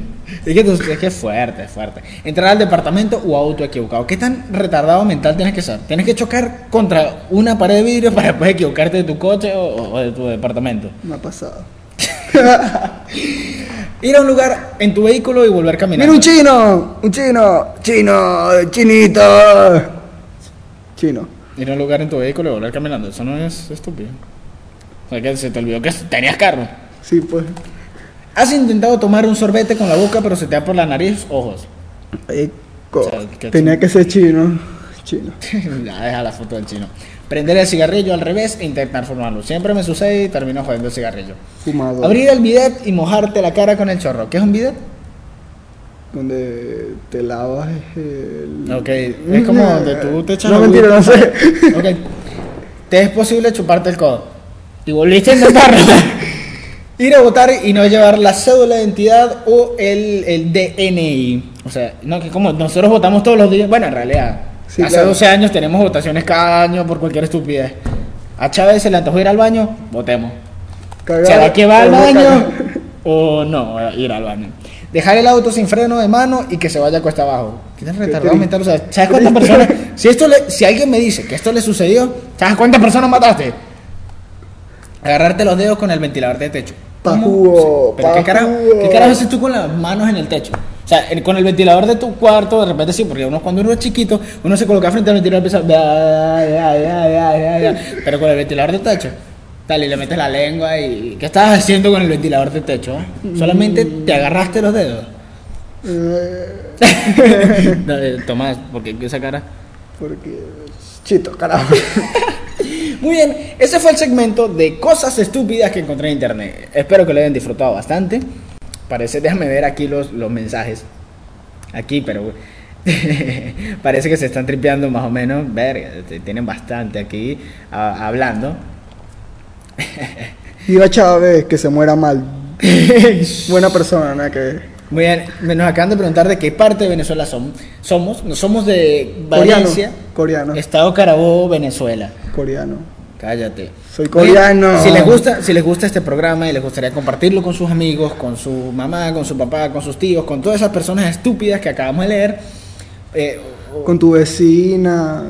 Speaker 2: <laughs> <laughs> Es que, es que es fuerte, es fuerte. Entrar al departamento o auto equivocado. ¿Qué tan retardado mental tienes que ser? Tienes que chocar contra una pared de vidrio para después equivocarte de tu coche o, o de tu departamento.
Speaker 3: Me ha pasado. <laughs>
Speaker 2: Ir a un lugar en tu vehículo y volver caminando.
Speaker 3: ¡Mira un chino! ¡Un chino! ¡Chino! ¡Chinito! Chino.
Speaker 2: Ir a un lugar en tu vehículo y volver caminando. Eso no es estúpido. O sea, que se te olvidó que tenías carro.
Speaker 3: Sí, pues.
Speaker 2: Has intentado tomar un sorbete con la boca, pero se te da por la nariz, ojos.
Speaker 3: Ay,
Speaker 2: O sea, que
Speaker 3: Tenía que ser chino. Chino. <laughs>
Speaker 2: ya deja la foto del chino. Prender el cigarrillo al revés e intentar formarlo. Siempre me sucede y termino jodiendo el cigarrillo.
Speaker 3: Fumador.
Speaker 2: Abrir el bidet y mojarte la cara con el chorro. ¿Qué es un bidet?
Speaker 3: Donde te lavas el...
Speaker 2: Ok, es como donde tú te echas
Speaker 3: No, mentira, no sé.
Speaker 2: Ok. Te es posible chuparte el codo. Y volviste a intentarlo. <laughs> Ir a votar y no llevar la cédula de identidad o el, el DNI. O sea, no, que como nosotros votamos todos los días. Bueno, en realidad,
Speaker 3: Sí,
Speaker 2: hace
Speaker 3: claro.
Speaker 2: 12 años tenemos votaciones cada año por cualquier estupidez. A Chávez se le antojó ir al baño, votemos.
Speaker 3: Cagar,
Speaker 2: ¿Será que va al baño <laughs> o no ir al baño? Dejar el auto sin freno de mano y que se vaya cuesta abajo. ¿Qué tan retardado mental? O sea, ¿sabes cuántas personas? <laughs> Si esto le- si alguien me dice que esto le sucedió, ¿sabes cuántas personas mataste? Agarrarte los dedos con el ventilador de techo.
Speaker 3: Pa'
Speaker 2: ¿Cómo?
Speaker 3: jugo,
Speaker 2: ¿Pero
Speaker 3: pa'
Speaker 2: qué carajo, qué carajo haces tú con las manos en el techo? O sea, con el ventilador de tu cuarto, de repente sí, porque uno cuando uno es chiquito, uno se coloca frente al ventilador y empieza. Pero con el ventilador de techo, tal, y le metes la lengua y. ¿Qué estabas haciendo con el ventilador de techo? eh? Solamente te agarraste los dedos. <laughs> No, eh, Tomás, porque esa cara.
Speaker 3: Porque... Chito, carajo. <laughs>
Speaker 2: Muy bien, ese fue el segmento de cosas estúpidas que encontré en internet. Espero que lo hayan disfrutado bastante. Parece, déjame ver aquí los, los mensajes. Aquí, pero <laughs> parece que se están tripeando más o menos. Verga, tienen bastante aquí a- hablando. <laughs>
Speaker 3: Viva Chávez, que se muera mal. <laughs> Buena persona, nada que.
Speaker 2: Muy bien, nos acaban de preguntar de qué parte de Venezuela son- somos. No somos de
Speaker 3: Coreano.
Speaker 2: Valencia,
Speaker 3: Coreano.
Speaker 2: Estado Carabobo, Venezuela.
Speaker 3: Coreano.
Speaker 2: Cállate.
Speaker 3: Soy coreano.
Speaker 2: Si les gusta, si les gusta este programa y les gustaría compartirlo con sus amigos, con su mamá, con su papá, con sus tíos, con todas esas personas estúpidas que acabamos de leer, eh,
Speaker 3: Con tu vecina,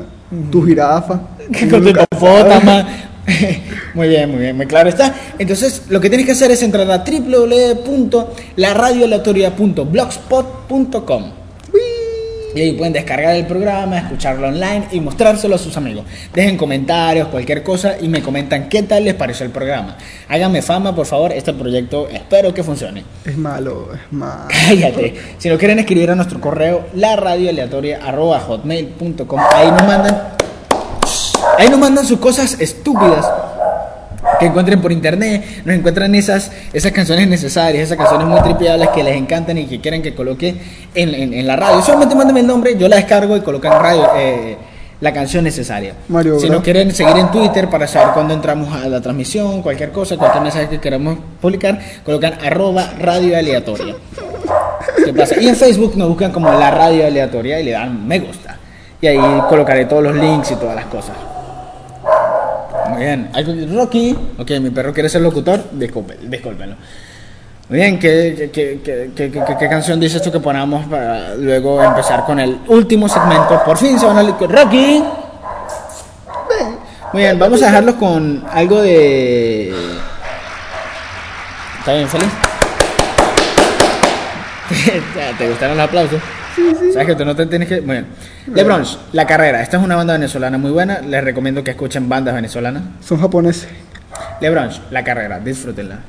Speaker 3: tu jirafa. <laughs>
Speaker 2: con tu hipopótama. <laughs> muy bien, muy bien, muy claro está. Entonces, lo que tienes que hacer es entrar a www.laradioaleatoria.blogspot.com y ahí pueden descargar el programa, escucharlo online y mostrárselo a sus amigos. Dejen comentarios, cualquier cosa y me comentan qué tal les pareció el programa. Háganme fama, por favor, este proyecto espero que funcione.
Speaker 3: Es malo, es malo.
Speaker 2: Cállate. Si lo quieren escribir a nuestro correo, la hotmail.com ahí nos mandan ahí nos mandan sus cosas estúpidas que encuentren por internet, nos encuentran esas, esas canciones necesarias, esas canciones muy tripeables que les encantan y que quieren que coloque en, en- en la radio. Solamente mándenme el nombre, yo la descargo y colocan en radio eh, la canción necesaria.
Speaker 3: Mario
Speaker 2: si nos quieren seguir en Twitter para saber cuándo entramos a la transmisión, cualquier cosa, cualquier mensaje que queramos publicar, colocan arroba radio aleatoria. ¿Qué pasa? Y en Facebook nos buscan como la radio aleatoria y le dan me gusta. Y ahí colocaré todos los links y todas las cosas. Muy bien. Algo- Rocky. Ok, mi perro quiere ser locutor. Discúlpenlo. Muy bien, ¿qué, canción dices tú que ponamos para luego empezar con el último segmento? Por fin se van a... Rocky. Muy bien, vamos a dejarlos con algo de... ¿Está bien, feliz? <laughs> ¿Te gustaron los aplausos? ¿Sabes que tú no te tienes que...? LeBron, La Carrera. Esta es una banda venezolana muy buena. Les recomiendo que escuchen bandas venezolanas.
Speaker 3: Son japoneses.
Speaker 2: LeBron, La Carrera. Disfrútenla.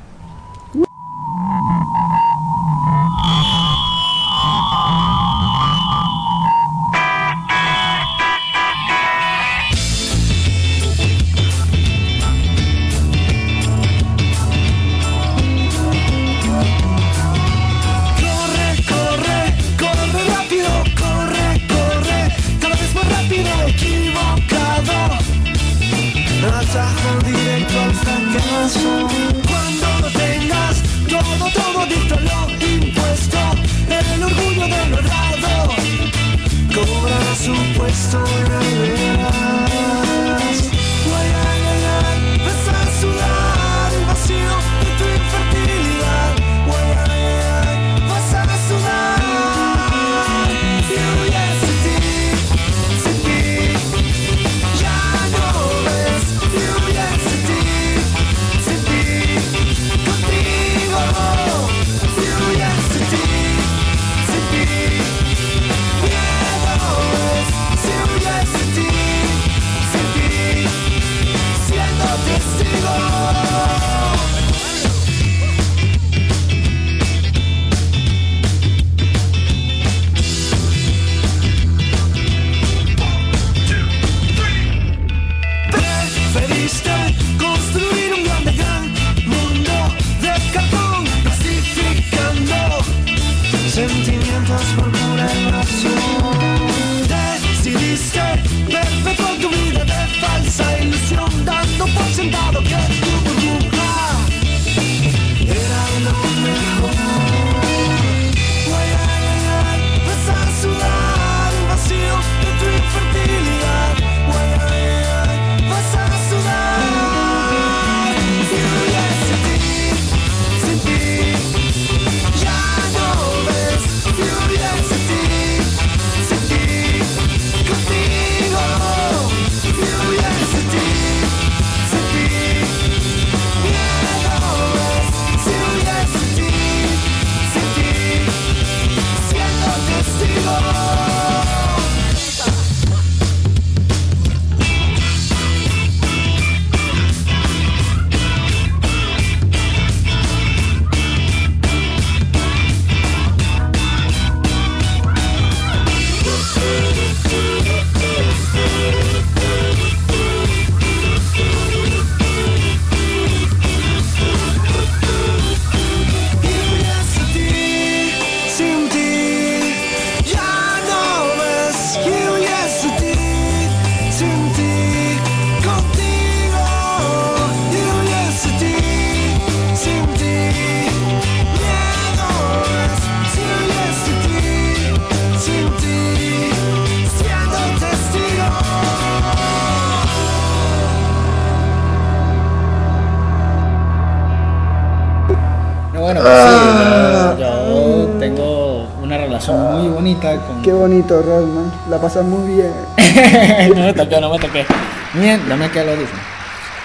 Speaker 3: Qué bonito, Rodman. La pasas muy bien. <laughs>
Speaker 2: no me toqué, no me toqué. Bien, dame que lo audífono.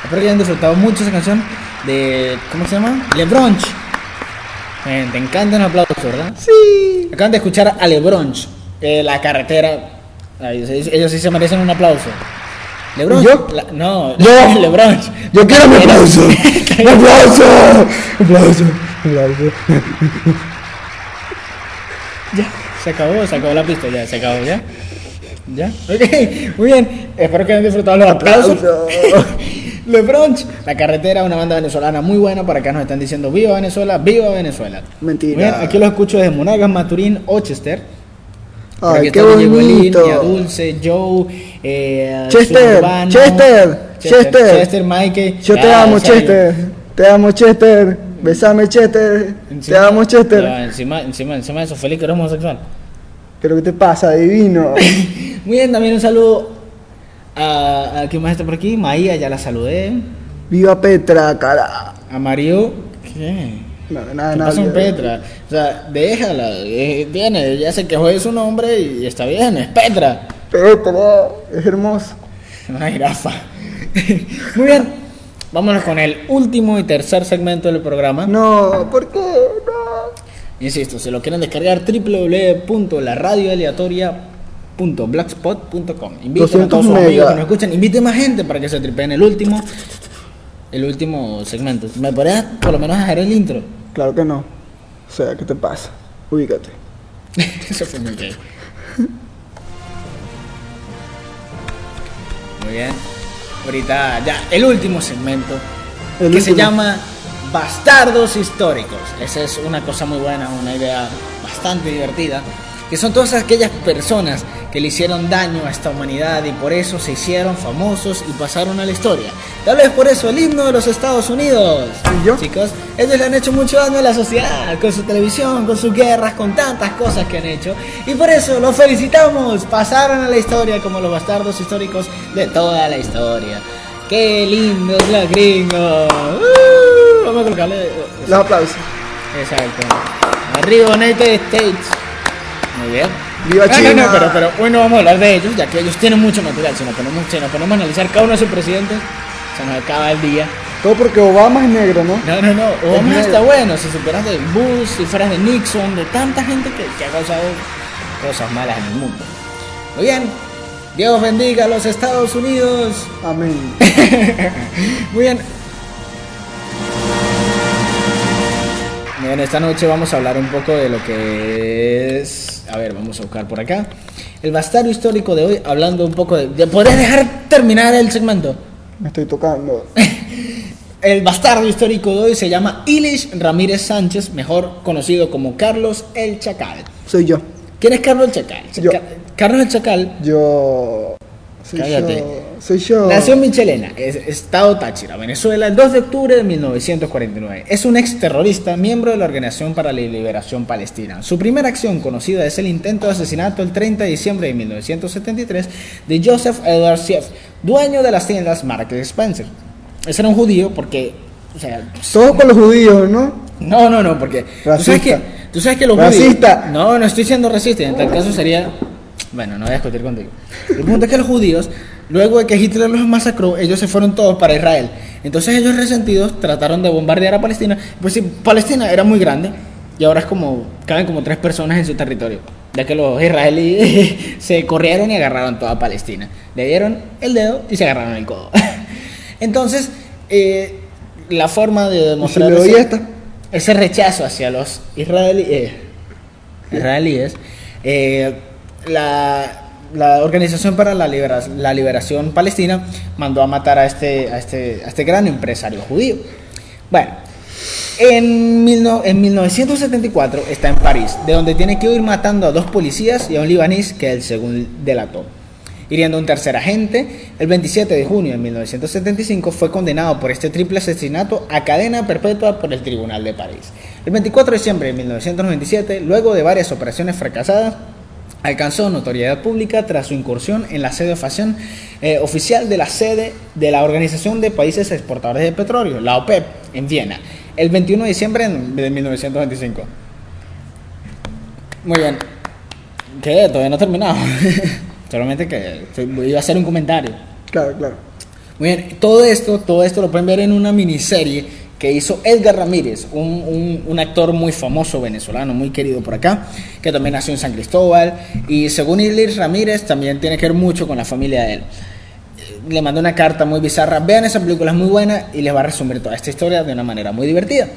Speaker 2: Espero que hayan disfrutado mucho esa canción de. ¿Cómo se llama? Lebronch. Eh, te encanta un aplauso, ¿verdad?
Speaker 3: Sí.
Speaker 2: Acaban de escuchar a Lebronch, eh, la carretera. Ay, ellos, sí se merecen un aplauso. Lebronch.
Speaker 3: ¿Yo?
Speaker 2: la- no,
Speaker 3: Yo. <laughs>
Speaker 2: Lebronch.
Speaker 3: Yo quiero mi <laughs> aplauso. ¡Mi aplauso! ¡Mi aplauso! ¡Mi aplauso!
Speaker 2: Se acabó, se acabó la pista, ya, se acabó, ya. ¿Ya? Ok, muy bien. Espero que hayan disfrutado los aplausos.
Speaker 3: Aplauso.
Speaker 2: Lebronch, <laughs> la carretera, una banda venezolana muy buena. Por acá nos están diciendo viva Venezuela, viva Venezuela.
Speaker 3: Mentira.
Speaker 2: Bien, aquí los escucho desde Monagas, Maturín, Ochester. Por
Speaker 3: Ay,
Speaker 2: aquí
Speaker 3: qué bonito.
Speaker 2: Dulce, Joe, eh,
Speaker 3: Chester,
Speaker 2: Suburbano,
Speaker 3: Chester, Chester.
Speaker 2: Chester, Mikey.
Speaker 3: Yo te
Speaker 2: Ya,
Speaker 3: amo. Chester. Te amo, Chester. Besame, Chester. Te amo, Chester.
Speaker 2: Ya, encima, encima, encima de eso, Félix, que eres homosexual.
Speaker 3: Pero ¿qué te pasa, divino? <laughs>
Speaker 2: Muy bien, también un saludo a, a ¿quién más está por aquí? Maía, ya la saludé.
Speaker 3: Viva Petra, cara.
Speaker 2: A Mario, ¿qué?
Speaker 3: No, nada,
Speaker 2: ¿Qué
Speaker 3: nada.
Speaker 2: pasa con Petra? O sea, déjala, eh, tiene, ya se quejó de su nombre y está bien, es Petra.
Speaker 3: Petra, es hermoso. <laughs>
Speaker 2: Una jirafa. <laughs> Muy bien, vámonos con el último y tercer segmento del programa.
Speaker 3: No, ¿por qué? No.
Speaker 2: Insisto, si lo quieren descargar, www.laradioaleatoria.blogspot.com. Inviten a
Speaker 3: 200
Speaker 2: todos sus amigos que nos escuchan, inviten más gente para que se tripeen el último, el último segmento. ¿Me podrías por lo menos dejar el intro?
Speaker 3: Claro que no. O sea, ¿qué te pasa? Ubícate. <laughs>
Speaker 2: Eso fue muy gay. <laughs> Muy bien. Ahorita ya el último segmento
Speaker 3: El
Speaker 2: que se llama Bastardos Históricos. Esa es una cosa muy buena, una idea bastante divertida. Que son todas aquellas personas que le hicieron daño a esta humanidad y por eso se hicieron famosos y pasaron a la historia. Tal vez por eso el himno de los Estados Unidos.
Speaker 3: ¿Y yo?
Speaker 2: Chicos, ellos le han hecho mucho daño a la sociedad, con su televisión, con sus guerras, con tantas cosas que han hecho. Y por eso los felicitamos. Pasaron a la historia como los bastardos históricos de toda la historia. ¡Qué lindos los gringos! ¡Uh! Vamos a colocarle.
Speaker 3: Los aplausos.
Speaker 2: Exacto. Arriba United States. Muy bien.
Speaker 3: Viva
Speaker 2: No,
Speaker 3: China.
Speaker 2: no, pero, pero hoy no vamos a hablar de ellos, ya que ellos tienen mucho material. Si nos ponemos, si nos ponemos a analizar cada uno de sus presidentes, se nos acaba el día.
Speaker 3: Todo porque Obama es negro, ¿no?
Speaker 2: No, no, no. Obama está bueno. Si supieras de Bush, si fueras de Nixon, de tanta gente que, que ha causado cosas malas en el mundo. Muy bien. Dios bendiga a los Estados Unidos.
Speaker 3: Amén. <laughs>
Speaker 2: Muy bien. Bien, esta noche vamos a hablar un poco de lo que es. A ver, vamos a buscar por acá. El bastardo histórico de hoy, hablando un poco de. ¿de- ¿Podrías dejar terminar el segmento?
Speaker 3: Me estoy tocando. <laughs>
Speaker 2: El bastardo histórico de hoy se llama Ilish Ramírez Sánchez, mejor conocido como Carlos el Chacal.
Speaker 3: Soy yo.
Speaker 2: ¿Quién es Carlos el Chacal?
Speaker 3: Yo.
Speaker 2: Ca- Carlos el Chacal
Speaker 3: Yo. Soy
Speaker 2: Cállate.
Speaker 3: yo. Soy yo.
Speaker 2: nació en Michelena, es- Estado Táchira, Venezuela, el 2 de octubre de 1949. Es un ex terrorista, miembro de la Organización para la Liberación Palestina. Su primera acción conocida es el intento de asesinato el 30 de diciembre de 1973 de Joseph Edward Sieff, dueño de las tiendas Market Spencer. Ese era un judío porque, o sea,
Speaker 3: Todos con los judíos, ¿no?
Speaker 2: No, no, no, porque tú sabes que, tú sabes que los
Speaker 3: Racista.
Speaker 2: judíos. No, no estoy siendo racista. En tal caso sería. Bueno, no voy a discutir contigo. El punto es que los judíos, luego de que Hitler los masacró, ellos se fueron todos para Israel. Entonces ellos resentidos trataron de bombardear a Palestina. Pues sí, Palestina era muy grande y ahora es como. caben como tres personas en su territorio. Ya que los israelíes <laughs> se corrieron y agarraron toda Palestina. Le dieron el dedo y se agarraron el codo. <laughs> Entonces, eh, la forma de demostrar ese- ese rechazo hacia los israelí- eh, israelíes, eh, la, la Organización para la, Libera- la Liberación Palestina mandó a matar a este, a este, a este gran empresario judío. Bueno, en, mil no- en 1974 está en París, de donde tiene que ir matando a dos policías y a un libanés que él según delató. Hiriendo a un tercer agente, el 27 de junio de 1975 fue condenado por este triple asesinato a cadena perpetua por el Tribunal de París. El 24 de diciembre de 1997, luego de varias operaciones fracasadas, alcanzó notoriedad pública tras su incursión en la sede oficial, eh, oficial de la sede de la Organización de Países Exportadores de Petróleo, la OPEP, en Viena. el 21 de diciembre de 1925. Muy bien. ¿Qué? Todavía no he terminado. <laughs> Solamente que iba a hacer un comentario.
Speaker 3: Claro, claro.
Speaker 2: Muy bien, todo esto, todo esto lo pueden ver en una miniserie que hizo Edgar Ramírez, un, un- actor muy famoso venezolano, muy querido por acá, que también nació en San Cristóbal. Y según Ilir Ramírez, también tiene que ver mucho con la familia de él. Le mandó una carta muy bizarra. Vean esa película, es muy buena y les va a resumir toda esta historia de una manera muy divertida.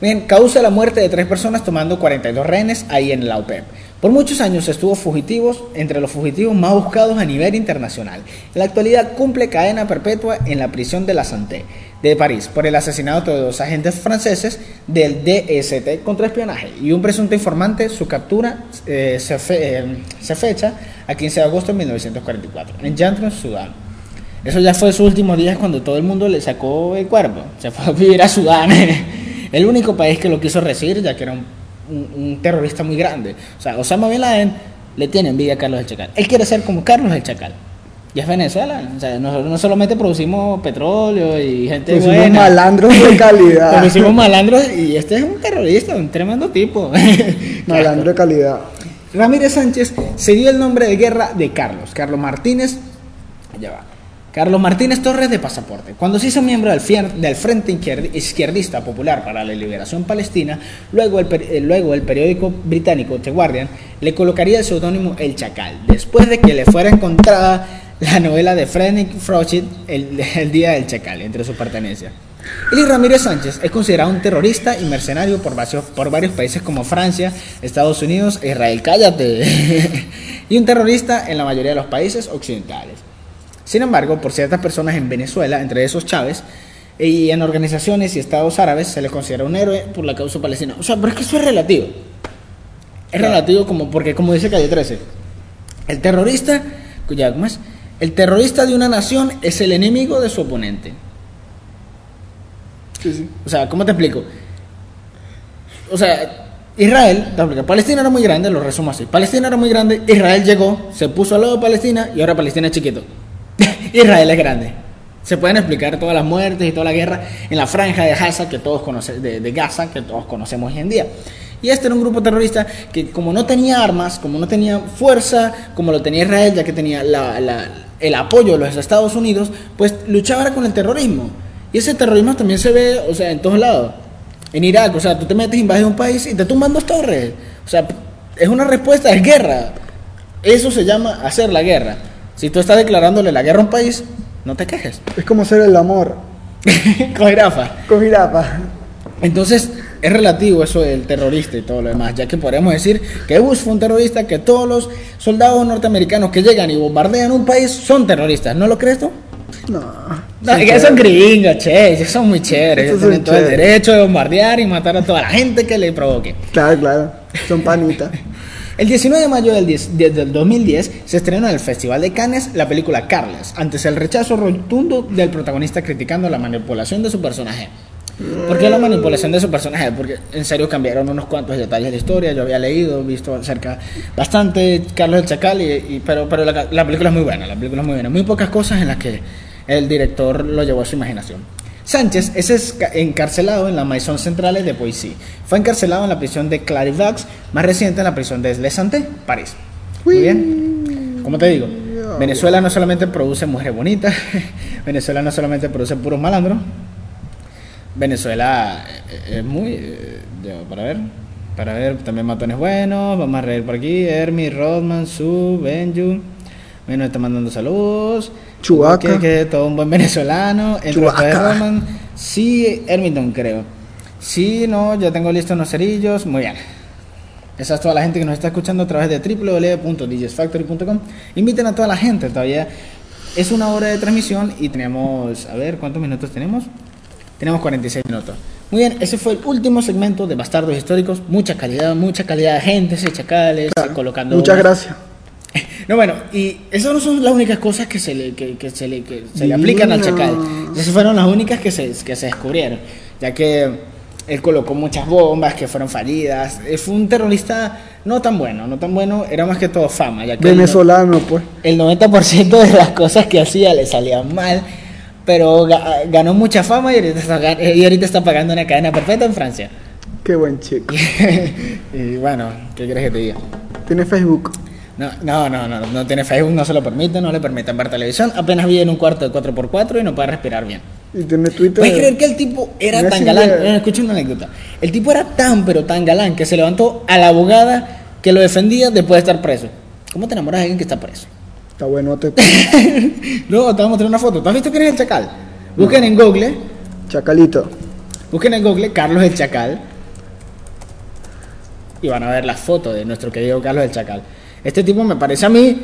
Speaker 2: Bien, causa la muerte de tres personas tomando 42 rehenes ahí en la OPEP. Por muchos años estuvo fugitivos, entre los fugitivos más buscados a nivel internacional. En la actualidad cumple cadena perpetua en la prisión de la Santé de París por el asesinato de dos agentes franceses del DST contra espionaje y un presunto informante. Su captura eh, se, fe- eh, se fecha a 15 de agosto de 1944 en Yantron, Sudán. Eso ya fue sus últimos días cuando todo el mundo le sacó el cuerpo. Se fue a vivir a Sudán. <laughs> El único país que lo quiso recibir, ya que era un, un- un terrorista muy grande. O sea, Osama Bin Laden le tiene envidia a Carlos el Chacal. Él quiere ser como Carlos el Chacal. Y es Venezuela. O sea, nosotros no solamente producimos petróleo y gente
Speaker 3: Pusimos
Speaker 2: buena.
Speaker 3: malandros de <laughs> calidad.
Speaker 2: Producimos malandros y este es un terrorista, un tremendo tipo. <laughs>
Speaker 3: Malandro de calidad.
Speaker 2: Ramírez Sánchez se dio el nombre de guerra de Carlos. Carlos Martínez. Ya va. Carlos Martínez Torres de pasaporte. Cuando se hizo miembro del, del Frente Izquier- Izquierdista Popular para la Liberación Palestina, luego el, eh, luego el periódico británico The Guardian le colocaría el seudónimo El Chacal, después de que le fuera encontrada la novela de Frederick Froschit, el, Día del Chacal, entre sus pertenencias. Eli Ramírez Sánchez es considerado un terrorista y mercenario por varios, por varios países como Francia, Estados Unidos, Israel, cállate, <laughs> y un terrorista en la mayoría de los países occidentales. Sin embargo, por ciertas personas en Venezuela, entre esos Chávez, y en organizaciones y estados árabes, se le considera un héroe por la causa palestina. O sea, pero es que eso es relativo. Es relativo como, porque como dice Calle 13, el terrorista, cuya- ¿cómo es? El terrorista de una nación es el enemigo de su oponente.
Speaker 3: Sí, sí.
Speaker 2: O sea, ¿cómo te explico? O sea, Israel, te explico, Palestina era muy grande, lo resumo así. Palestina era muy grande, Israel llegó, se puso al lado de Palestina y ahora Palestina es chiquito. Israel es grande. Se pueden explicar todas las muertes y toda la guerra en la franja de Gaza que todos conoce- de, Gaza que todos conocemos hoy en día. Y este era un grupo terrorista que como no tenía armas, como no tenía fuerza, como lo tenía Israel, ya que tenía el apoyo de los Estados Unidos, pues luchaba con el terrorismo. Y ese terrorismo también se ve, o sea, en todos lados. En Irak, o sea, tú te metes, invades un país y te tumban dos torres. O sea, es una respuesta, es guerra. Eso se llama hacer la guerra. Si tú estás declarándole la guerra a un país, no te quejes. <laughs>
Speaker 3: Es como ser el amor.
Speaker 2: Con jirafa.
Speaker 3: Con jirafa.
Speaker 2: Entonces, es relativo eso del terrorista y todo lo demás, ya que podemos decir que Bush fue un terrorista, que todos los soldados norteamericanos que llegan y bombardean un país son terroristas. ¿No lo crees tú?
Speaker 3: No.
Speaker 2: Que son gringos, che, ellos son muy chéveres, ellos tienen todo el derecho de bombardear y matar a toda la gente que le provoque.
Speaker 3: Claro, claro. Son panitas. <laughs>
Speaker 2: El 19 de mayo del, 10 de- del 2010 se estrenó en el Festival de Cannes la película Carles, antes el rechazo rotundo del protagonista criticando la manipulación de su personaje. ¿Por qué la manipulación de su personaje? Porque en serio cambiaron unos cuantos detalles de la historia. Yo había leído, visto acerca bastante Carlos el Chacal, y, pero, pero la película es muy buena. La película es muy buena. Muy pocas cosas en las que el director lo llevó a su imaginación. Sánchez es encarcelado en la Maison Centrale de Poissy. Fue encarcelado en la prisión de Clarivax, más reciente en la prisión de Les Santé, París. Muy bien. Como te digo, Venezuela no solamente produce mujeres bonitas, <laughs> Venezuela no solamente produce puros malandros, Venezuela eh, es muy. eh, para ver. Para ver, también matones buenos. Vamos a reír por aquí. Hermi, Rodman, Su, Benju. Bueno, está mandando saludos.
Speaker 3: Chubaca.
Speaker 2: Que, que todo un buen venezolano. Entre Rodman. Sí, Hermington, creo. Sí, no, ya tengo listos unos cerillos. Muy bien. Esa es toda la gente que nos está escuchando a través de www.djsfactory.com. Inviten a toda la gente, todavía es una hora de transmisión y tenemos, a ver, ¿cuántos minutos tenemos? Tenemos 46 minutos. Muy bien, ese fue el último segmento de Bastardos Históricos. Mucha calidad, mucha calidad de gente, se chacales, colocando...
Speaker 3: Muchas gracias.
Speaker 2: No, bueno, y esas no son las únicas cosas que se le, que, que se le, que se le aplican al chacal. Esas fueron las únicas que se, que se descubrieron, ya que él colocó muchas bombas que fueron fallidas. Eh, Fue un terrorista no tan bueno, no tan bueno, era más que todo fama, ya que
Speaker 3: Venezolano, pues.
Speaker 2: el 90% de las cosas que hacía le salían mal, pero ga- ganó mucha fama y ahorita, está, y ahorita está pagando una cadena perfecta en Francia.
Speaker 3: Qué buen chico. <laughs>
Speaker 2: y bueno, ¿qué quieres que te diga?
Speaker 3: Tiene Facebook.
Speaker 2: No, no, no, no, no tiene Facebook, no se lo permite, no le permiten ver televisión, apenas vive en un cuarto de 4x4 y no puede respirar bien.
Speaker 3: Y tiene Twitter.
Speaker 2: ¿Puedes creer que el tipo era tan galán?
Speaker 3: le-
Speaker 2: Eh, Escucha una anécdota. El tipo era tan, pero tan galán que se levantó a la abogada que lo defendía después de estar preso. ¿Cómo te enamoras de alguien que está preso?
Speaker 3: Está bueno, te... <laughs>
Speaker 2: Luego te voy a mostrar una foto. ¿Tú has visto quién es el chacal? Busquen en Google,
Speaker 3: Chacalito.
Speaker 2: busquen en Google Carlos el Chacal y van a ver la foto de nuestro querido Carlos el Chacal. Este tipo me parece a mí,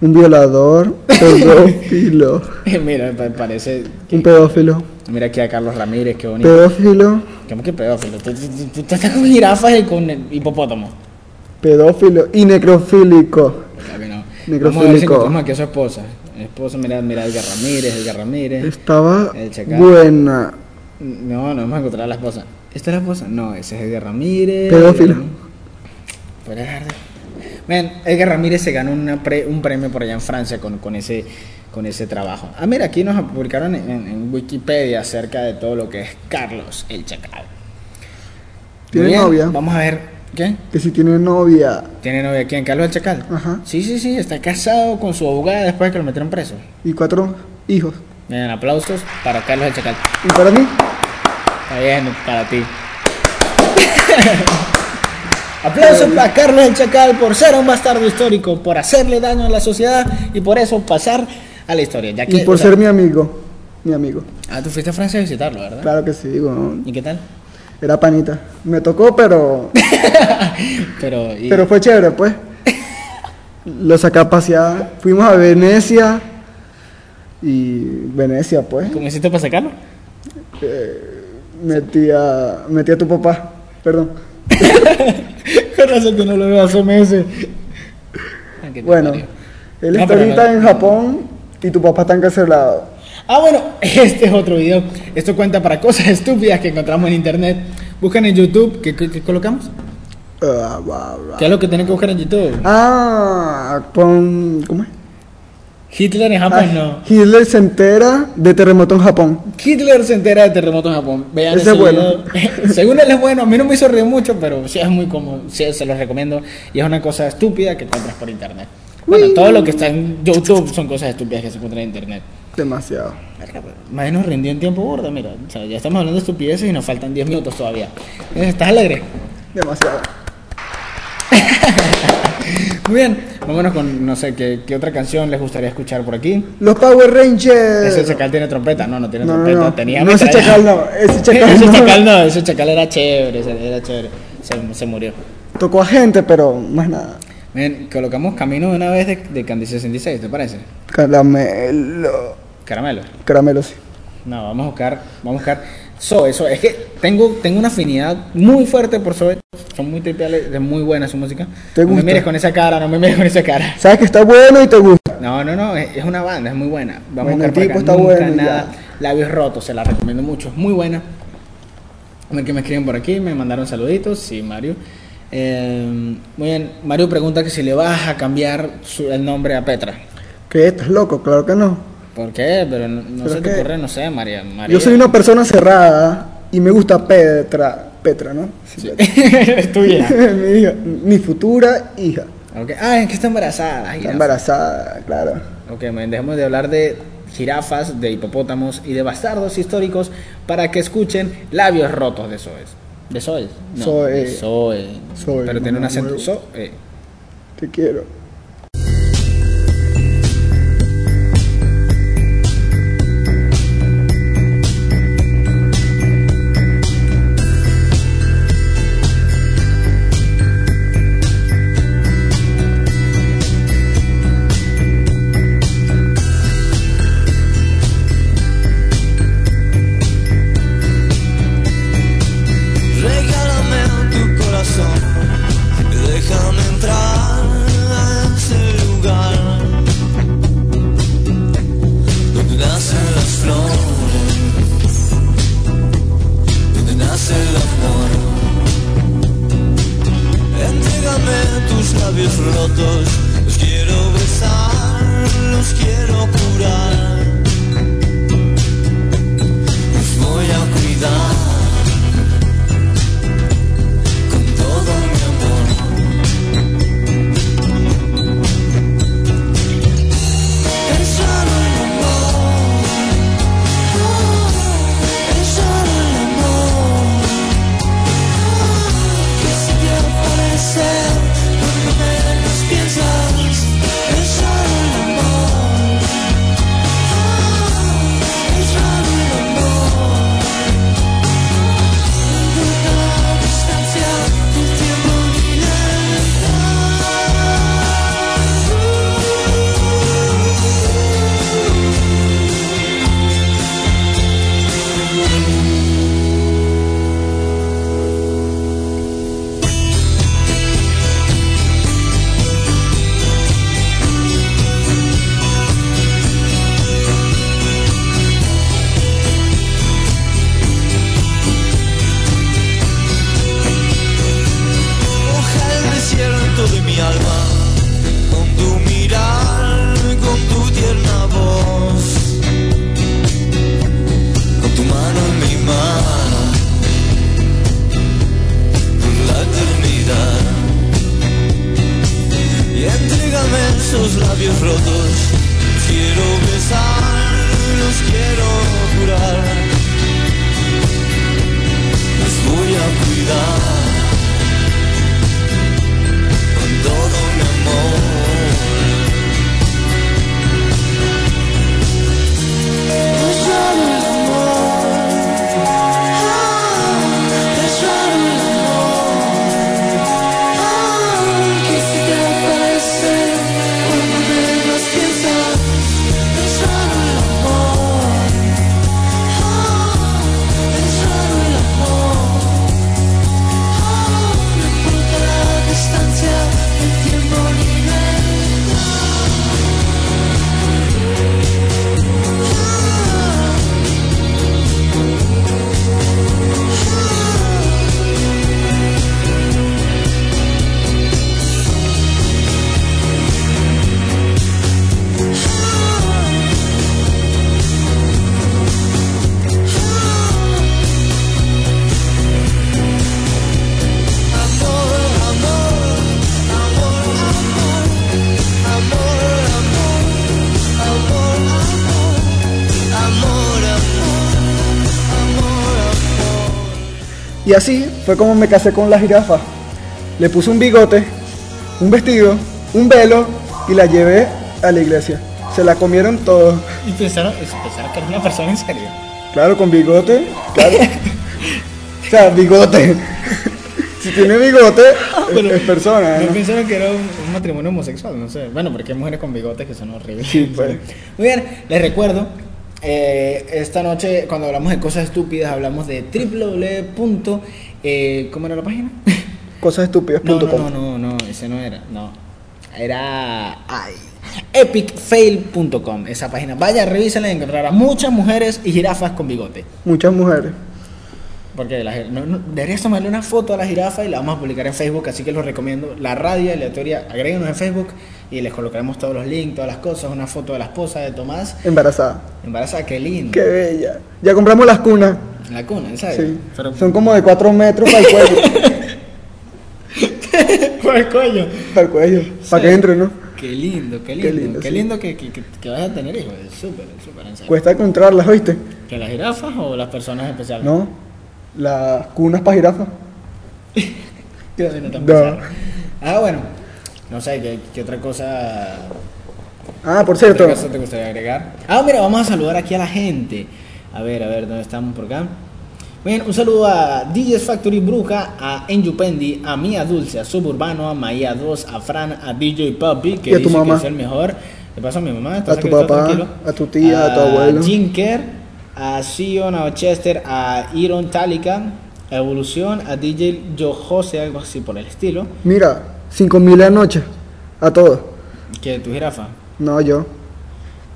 Speaker 3: Un violador. <laughs> Pedófilo. <laughs>
Speaker 2: mira, me parece,
Speaker 3: Un pedófilo.
Speaker 2: mira aquí a Carlos Ramírez, qué bonito.
Speaker 3: Pedófilo.
Speaker 2: ¿Cómo que pedófilo? Tú, tú- tú- estás con jirafas y con hipopótamos.
Speaker 3: Pedófilo. Y necrofílico.
Speaker 2: Claro que no.
Speaker 3: Necrofílico.
Speaker 2: Vamos a ver si encontramos aquí a su esposa. Esposa, mira, mira Edgar Ramírez, Edgar Ramírez.
Speaker 3: Estaba
Speaker 2: El
Speaker 3: buena.
Speaker 2: No, no vamos a encontrar a la esposa. ¿Esta es la esposa? No, ese es Edgar Ramírez.
Speaker 3: Pedófilo.
Speaker 2: Puede dejar de- Ven, Edgar Ramírez se ganó una pre- un premio por allá en Francia con, con ese con ese trabajo. Ah, mira, aquí nos publicaron en, Wikipedia acerca de todo lo que es Carlos el Chacal.
Speaker 3: ¿Tiene
Speaker 2: bien,
Speaker 3: novia?
Speaker 2: Vamos a ver. ¿Qué?
Speaker 3: Que si tiene novia.
Speaker 2: ¿Tiene novia quién? ¿Carlos el Chacal?
Speaker 3: Ajá.
Speaker 2: Sí, sí, sí, está casado con su abogada después de que lo metieron preso.
Speaker 3: Y cuatro hijos.
Speaker 2: Bien, aplausos para Carlos el Chacal.
Speaker 3: Y para mí,
Speaker 2: Está bien, para ti. <laughs> Aplausos para Carlos el Chacal por ser un bastardo histórico, por hacerle daño a la sociedad y por eso pasar a la historia. Ya que,
Speaker 3: y por
Speaker 2: o sea-
Speaker 3: ser mi amigo. Mi amigo.
Speaker 2: Ah, tú fuiste a Francia a visitarlo, ¿verdad?
Speaker 3: Claro que sí, weón.
Speaker 2: ¿Y qué tal?
Speaker 3: Era panita. Me tocó, pero. <laughs>
Speaker 2: Pero, y-
Speaker 3: Pero fue chévere, pues. Lo saqué a pasear. Fuimos a Venecia. Y. Venecia, pues.
Speaker 2: ¿cómo hiciste para sacarlo?
Speaker 3: Metí a. Metí a tu papá. Perdón. <laughs>
Speaker 2: Con razón que no lo veo hace meses. Ah,
Speaker 3: Bueno. Él está ahorita
Speaker 2: no-
Speaker 3: en Japón. Y tu papá está encarcelado.
Speaker 2: Ah, bueno, <laughs> este es otro video. Esto cuenta para cosas <laughs> estúpidas que encontramos en internet. Buscan en YouTube, ¿qué, qué- qué colocamos?
Speaker 3: Ah, bla.
Speaker 2: ¿Qué es lo que tienen que buscar en YouTube?
Speaker 3: Ah, con. ¿Cómo es?
Speaker 2: Hitler en Japón,
Speaker 3: Ah,
Speaker 2: no.
Speaker 3: Hitler se entera de terremoto en Japón.
Speaker 2: Hitler se entera de terremoto en Japón. Vean
Speaker 3: Ese
Speaker 2: ese,
Speaker 3: es bueno. <laughs>
Speaker 2: Según él es bueno, a mí no me hizo reír mucho, pero sí es muy cómodo. Sí, se los recomiendo. Y es una cosa estúpida que encuentras por internet. Bueno, todo lo que está en YouTube son cosas estúpidas que se encuentran en internet.
Speaker 3: Demasiado.
Speaker 2: Más bien nos rindió en tiempo gordo, mira. O sea, ya estamos hablando de estupideces y nos faltan 10 minutos todavía. ¿Estás alegre?
Speaker 3: Demasiado. <laughs>
Speaker 2: Muy bien. Vámonos con, no sé, ¿qué, qué otra canción les gustaría escuchar por aquí?
Speaker 3: Los Power Rangers.
Speaker 2: Ese chacal tiene trompeta. No, no tiene
Speaker 3: No,
Speaker 2: trompeta.
Speaker 3: no.
Speaker 2: Tenía
Speaker 3: No, ese chacal no, ese <laughs> chacal
Speaker 2: ese
Speaker 3: no.
Speaker 2: chacal no. Ese chacal era chévere. ese Era chévere. Se, se murió.
Speaker 3: Tocó a gente, pero más nada.
Speaker 2: Bien, colocamos camino de una vez de, de Candy 66, ¿te parece?
Speaker 3: Caramelo.
Speaker 2: Caramelo.
Speaker 3: Caramelo, sí.
Speaker 2: No, vamos a buscar, vamos a buscar Zoe, Zoe. Es que tengo, tengo una afinidad muy fuerte por Zoe. Son muy triviales, es muy buena su música.
Speaker 3: ¿Te
Speaker 2: no me mires con esa cara, no me mires con esa cara.
Speaker 3: Sabes que está bueno y te gusta.
Speaker 2: No, no, no, es, es una banda, es muy buena. Vamos
Speaker 3: Bueno,
Speaker 2: a
Speaker 3: el
Speaker 2: buscar
Speaker 3: tipo
Speaker 2: acá.
Speaker 3: está
Speaker 2: Nunca
Speaker 3: bueno
Speaker 2: nada. Labios rotos, se la recomiendo mucho, es muy buena. A ver qué me escriben por aquí, me mandaron saluditos, sí, Mario. Eh, muy bien, Mario pregunta que si le vas a cambiar su- el nombre a Petra.
Speaker 3: ¿Qué? ¿Estás loco? Claro que no.
Speaker 2: ¿Por qué? Pero no, no
Speaker 3: Pero
Speaker 2: se
Speaker 3: es
Speaker 2: te
Speaker 3: que-
Speaker 2: ocurre, no sé, María. María.
Speaker 3: Yo soy una persona cerrada y me gusta Petra. Petra, ¿no? Sí, <laughs>
Speaker 2: es tuya.
Speaker 3: Petra. <laughs> mi, hija, mi futura hija.
Speaker 2: Ok. Ah, es que está embarazada.
Speaker 3: Está
Speaker 2: jirafa.
Speaker 3: embarazada, claro.
Speaker 2: Ok, men, dejemos de hablar de jirafas, de hipopótamos y de bastardos históricos para que escuchen labios rotos de Zoes. ¿De Zoes? No,
Speaker 3: Zoe.
Speaker 2: de Zoe.
Speaker 3: Zoe,
Speaker 2: Pero tiene un
Speaker 3: mamá
Speaker 2: acento.
Speaker 3: huevo.
Speaker 2: Zoe.
Speaker 3: Te quiero.
Speaker 7: Y
Speaker 3: así fue como me casé con la jirafa. Le puse un bigote, un vestido, un velo y la llevé a la iglesia. Se la comieron todos.
Speaker 2: Y pensaron, pensaron que era una persona en serio.
Speaker 3: Claro, con bigote. Claro. o sea, bigote. si tiene bigote, es- es, persona.
Speaker 2: No
Speaker 3: ¿no?
Speaker 2: pensaron que era un, un matrimonio homosexual, no sé. Bueno, porque hay mujeres con bigotes que son horribles.
Speaker 3: Sí, pues.
Speaker 2: Muy bien, les recuerdo. Eh, esta noche, cuando hablamos de cosas estúpidas, hablamos de www. eh, ¿Cómo era la página? <laughs>
Speaker 3: Cosasestúpidas.com.
Speaker 2: No, no, no, no, no, ese no era. No. Era. Ay. Epicfail.com, esa página. Vaya, revísenla y encontrará muchas mujeres y jirafas con bigote.
Speaker 3: Muchas mujeres.
Speaker 2: Porque la, no, no, deberías tomarle una foto a la jirafa y la vamos a publicar en Facebook, así que los recomiendo. La radio aleatoria, agréguenos en Facebook y les colocaremos todos los links, todas las cosas, una foto de la esposa de Tomás,
Speaker 3: Embarazada.
Speaker 2: embarazada, qué lindo.
Speaker 3: Qué bella. Ya compramos las cunas.
Speaker 2: La cuna, ¿sabes?
Speaker 3: Sí.
Speaker 2: Pero,
Speaker 3: Son como de 4 metros para el cuello. <laughs>
Speaker 2: por el cuello.
Speaker 3: para el cuello. Para que entre, ¿no?
Speaker 2: Qué lindo, qué lindo, qué lindo,
Speaker 3: sí.
Speaker 2: que, que, que, que vas a tener hijos. Es súper, súper en serio.
Speaker 3: Cuesta encontrarlas, ¿oíste?
Speaker 2: ¿Que las jirafas o las personas especiales?
Speaker 3: No. Las cunas para jirafas. <laughs>
Speaker 2: Yo sí no. Ah, bueno. No sé, ¿qué, qué otra cosa
Speaker 3: Ah, por
Speaker 2: ¿Qué
Speaker 3: cierto.
Speaker 2: otra cosa te gustaría agregar? Ah, mira, vamos a saludar aquí a la gente. A ver, a ver, ¿dónde estamos por acá? Bien, un saludo a DJs Factory Bruja, a Enjupendi, a Mía Dulce, a Suburbano, a Maía 2, a Fran, a DJ Puppy, que
Speaker 3: Y a tu
Speaker 2: dice
Speaker 3: mamá.
Speaker 2: que es el mejor. Le paso a mi mamá, ¿estás
Speaker 3: A tu papá, a tu tía, a tu abuelo.
Speaker 2: Jinker, a Sion, a Chester, a Iron Talika, a Evolución, a DJ Yo Jose, algo así por el estilo.
Speaker 3: Mira, 5000 la noche. A todos.
Speaker 2: Que tu jirafa.
Speaker 3: No, yo.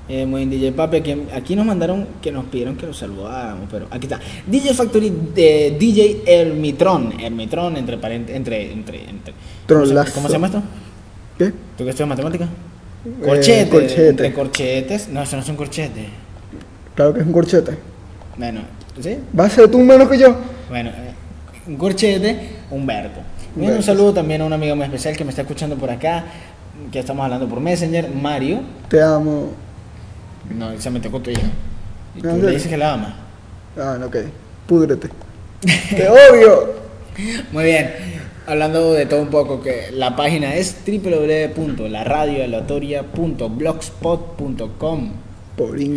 Speaker 2: Eh, muy bien, DJ Pape, que aquí nos mandaron que nos pidieron que los saludáramos, pero aquí está. DJ Factory de DJ Hermitron, Hermitron entre parent- entre entre entre ¿cómo se,
Speaker 3: Trolazo.
Speaker 2: cómo se llama esto?
Speaker 3: ¿Qué?
Speaker 2: ¿Tú que estudias matemática?
Speaker 3: Eh,
Speaker 2: Corchete,
Speaker 3: corchete.
Speaker 2: entre corchetes. No, eso no es un corchete.
Speaker 3: Claro que es un corchete.
Speaker 2: Bueno, ¿sí?
Speaker 3: ¿Vas a ser tú menos que yo?
Speaker 2: Bueno, eh, un corchete, Humberto. Bien, un saludo también a un amigo muy especial que me está escuchando por acá, que estamos hablando por Messenger, Mario.
Speaker 3: Te amo.
Speaker 2: No, él se metió con tu hija. Y tú le dices que la amas.
Speaker 3: Ah, no, ok. Púdrete. <laughs> Te odio.
Speaker 2: Muy bien. Hablando de todo un poco, que la página es www.laradioaleatoria.blogspot.com.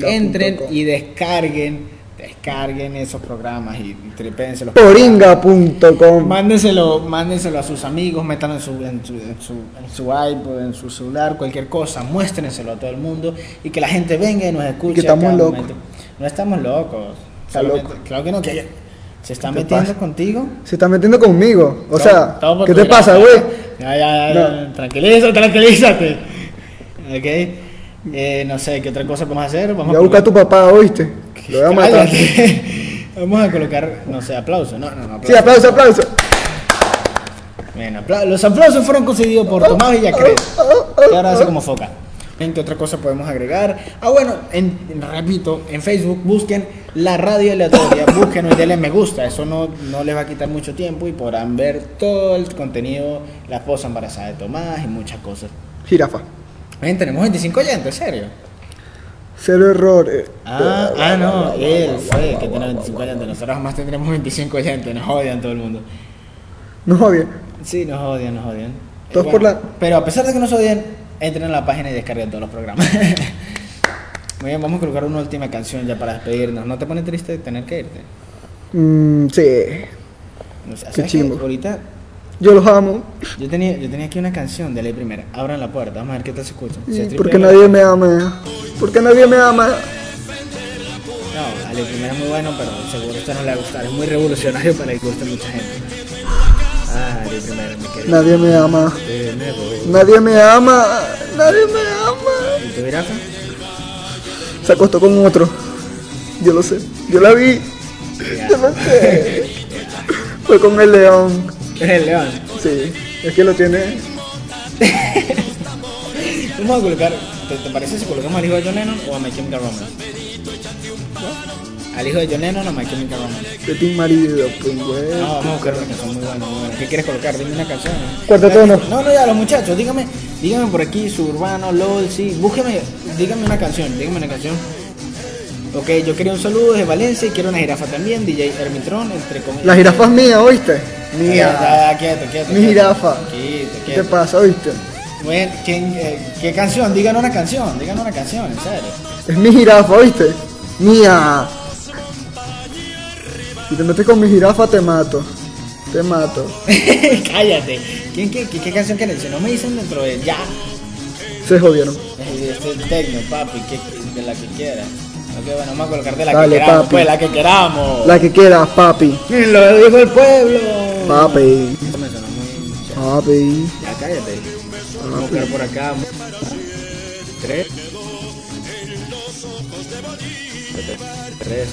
Speaker 2: Entren y descarguen, descarguen esos programas y tripénselos.
Speaker 3: Poringa.com.
Speaker 2: Mándenselo, mándenselo a sus amigos, métanlo en su, en, su, en, su, en su iPod, en su celular, cualquier cosa, muéstrenselo a todo el mundo y que la gente venga y nos escuche.
Speaker 3: Que estamos locos.
Speaker 2: momento. No estamos locos.
Speaker 3: Está loco.
Speaker 2: Claro que no, que se está
Speaker 3: ¿Qué
Speaker 2: metiendo
Speaker 3: pasa?
Speaker 2: contigo.
Speaker 3: Se está metiendo conmigo. O
Speaker 2: Todo-
Speaker 3: sea,
Speaker 2: todo
Speaker 3: ¿qué te pasa, güey?
Speaker 2: Ya, ya, ya,
Speaker 3: No.
Speaker 2: tranquilízate, tranquilízate. Ok. Eh, no sé, ¿qué otra cosa podemos hacer? Vamos
Speaker 3: Voy a buscar a tu papá, ¿oíste? Lo voy a matar.
Speaker 2: Cállate. <laughs> Vamos a colocar, no sé, aplausos. No, no, no.
Speaker 3: Sí, aplauso, aplauso.
Speaker 2: Apla- los aplausos fueron concedidos por Tomás Villacrés. Que ahora hace como foca. ¿En qué otra cosa podemos agregar? Ah, bueno, en, repito, en Facebook busquen la radio aleatoria, <laughs> busquen y denle me gusta. Eso no, no les va a quitar mucho tiempo y podrán ver todo el contenido, la esposa embarazada de Tomás y muchas cosas.
Speaker 3: Jirafa.
Speaker 2: Ven, tenemos 25 oyentes, ¿en serio?
Speaker 3: Cero errores.
Speaker 2: Ah, ah, no, él fue el que tiene 25 oyentes. Nosotros más tendremos 25 oyentes. Nos odian todo el mundo.
Speaker 3: No odia.
Speaker 2: Sí, nos odian, nos odian.
Speaker 3: Todos
Speaker 2: Eh,
Speaker 3: por la-
Speaker 2: Pero a pesar de que nos odian, entren a la página y descarguen todos los programas. <laughs> Muy bien, vamos a colocar una última canción ya para despedirnos. ¿No te pone triste tener que irte?
Speaker 3: Mm, sí.
Speaker 2: O sea,
Speaker 3: Qué chimbo.
Speaker 2: Ahorita
Speaker 3: Yo los amo.
Speaker 2: yo tenía, yo tenía aquí una canción de Ley Primera. Abran la puerta, vamos a ver qué tal se escucha.
Speaker 3: Porque nadie me ama. Porque nadie me ama.
Speaker 2: No, a Ley Primera es muy bueno, pero seguro usted no le va a gustar. Es muy revolucionario para que guste a mucha gente. Ah, Ley Primera, mi querido.
Speaker 3: Nadie me ama. Nadie me ama. Nadie me ama.
Speaker 2: ¿Y tu?
Speaker 3: Se acostó con otro. Yo lo sé. Yo la vi. Yo lo sé. Fue con el león.
Speaker 2: Eres el león.
Speaker 3: Sí. Es que lo tiene. <laughs>
Speaker 2: Vamos a colocar, ¿te, te parece si colocamos al hijo de John Lennon o a My Chemical Romance? ¿Al hijo de John Lennon o a My Chemical Romance?
Speaker 3: De Team Marido. Pues, güey.
Speaker 2: No, vamos a buscar una canción muy buena, muy buena. ¿Qué quieres colocar? Dime una canción. ¿no?
Speaker 3: Cuarteto
Speaker 2: Una-
Speaker 3: no.
Speaker 2: No, no, ya, los muchachos, dígame, dígame por aquí, Suburbano, LOL, sí, búsqueme, dígame una canción, dígame una canción. Ok, yo quería un saludo desde Valencia y quiero una jirafa también, DJ Hermitron, entre comillas.
Speaker 3: La jirafa es mía, ¿oíste?
Speaker 2: Ya, ya, quieto, quieto.
Speaker 3: Mi
Speaker 2: quieto.
Speaker 3: jirafa.
Speaker 2: Quieto,
Speaker 3: ¿Qué te pasa, oíste?
Speaker 2: Bueno, ¿quién, eh, ¿qué canción? Díganos una canción, díganos una canción, en serio.
Speaker 3: Es mi jirafa, ¿oíste? Mía. Si te metes con mi jirafa, te mato. Te mato. <laughs>
Speaker 2: Cállate. ¿Quién, qué, qué, qué canción quieres? Si no me dicen dentro de ya.
Speaker 3: Se jodieron.
Speaker 2: Este es tecno, papi, que, de la que quieras. Ok, bueno, vamos a colocar de la
Speaker 3: Dale,
Speaker 2: que queramos,
Speaker 3: papi.
Speaker 2: pues, la que queramos.
Speaker 3: La que quieras, papi.
Speaker 2: Lo dijo el pueblo.
Speaker 3: Papi. Papi.
Speaker 2: Ya, cállate. Vamos a buscar por acá. Tres. Tres.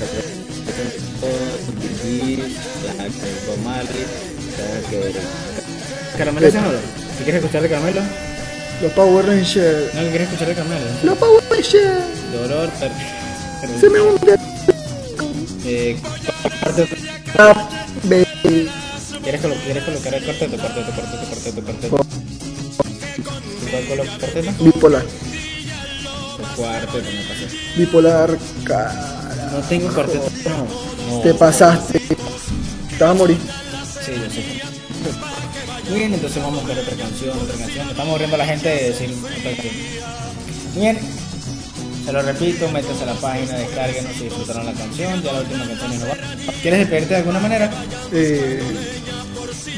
Speaker 2: Caramelo lo- ¿Qué quieres escuchar de caramelo?
Speaker 3: Los Power Rangers.
Speaker 2: No, ¿qué quieres escuchar de caramelo?
Speaker 3: Los Power Rangers.
Speaker 2: Dolor.
Speaker 3: Se me hunde.
Speaker 2: Eh. ¿Quieres, colo- ¿Quieres colocar el cuarteto? Cuarteto, cuarteto, cuarteto, cuarteto. ¿Cuál coloca cuarteto?
Speaker 3: Bipolar.
Speaker 2: El cuarteto, me pasé.
Speaker 3: Bipolar. Cara.
Speaker 2: No tengo cuarteto. No.
Speaker 3: Te pasaste. Te vas a morir.
Speaker 2: Sí, yo sé. Muy bien, entonces vamos a buscar otra canción, otra canción. Estamos aburriendo a la gente de decir otra canción. Muy bien. Se lo repito, métanse a la página, descarguen y disfrutaron la canción. Ya la última canción no va. ¿Quieres despedirte de alguna manera?
Speaker 3: Eh,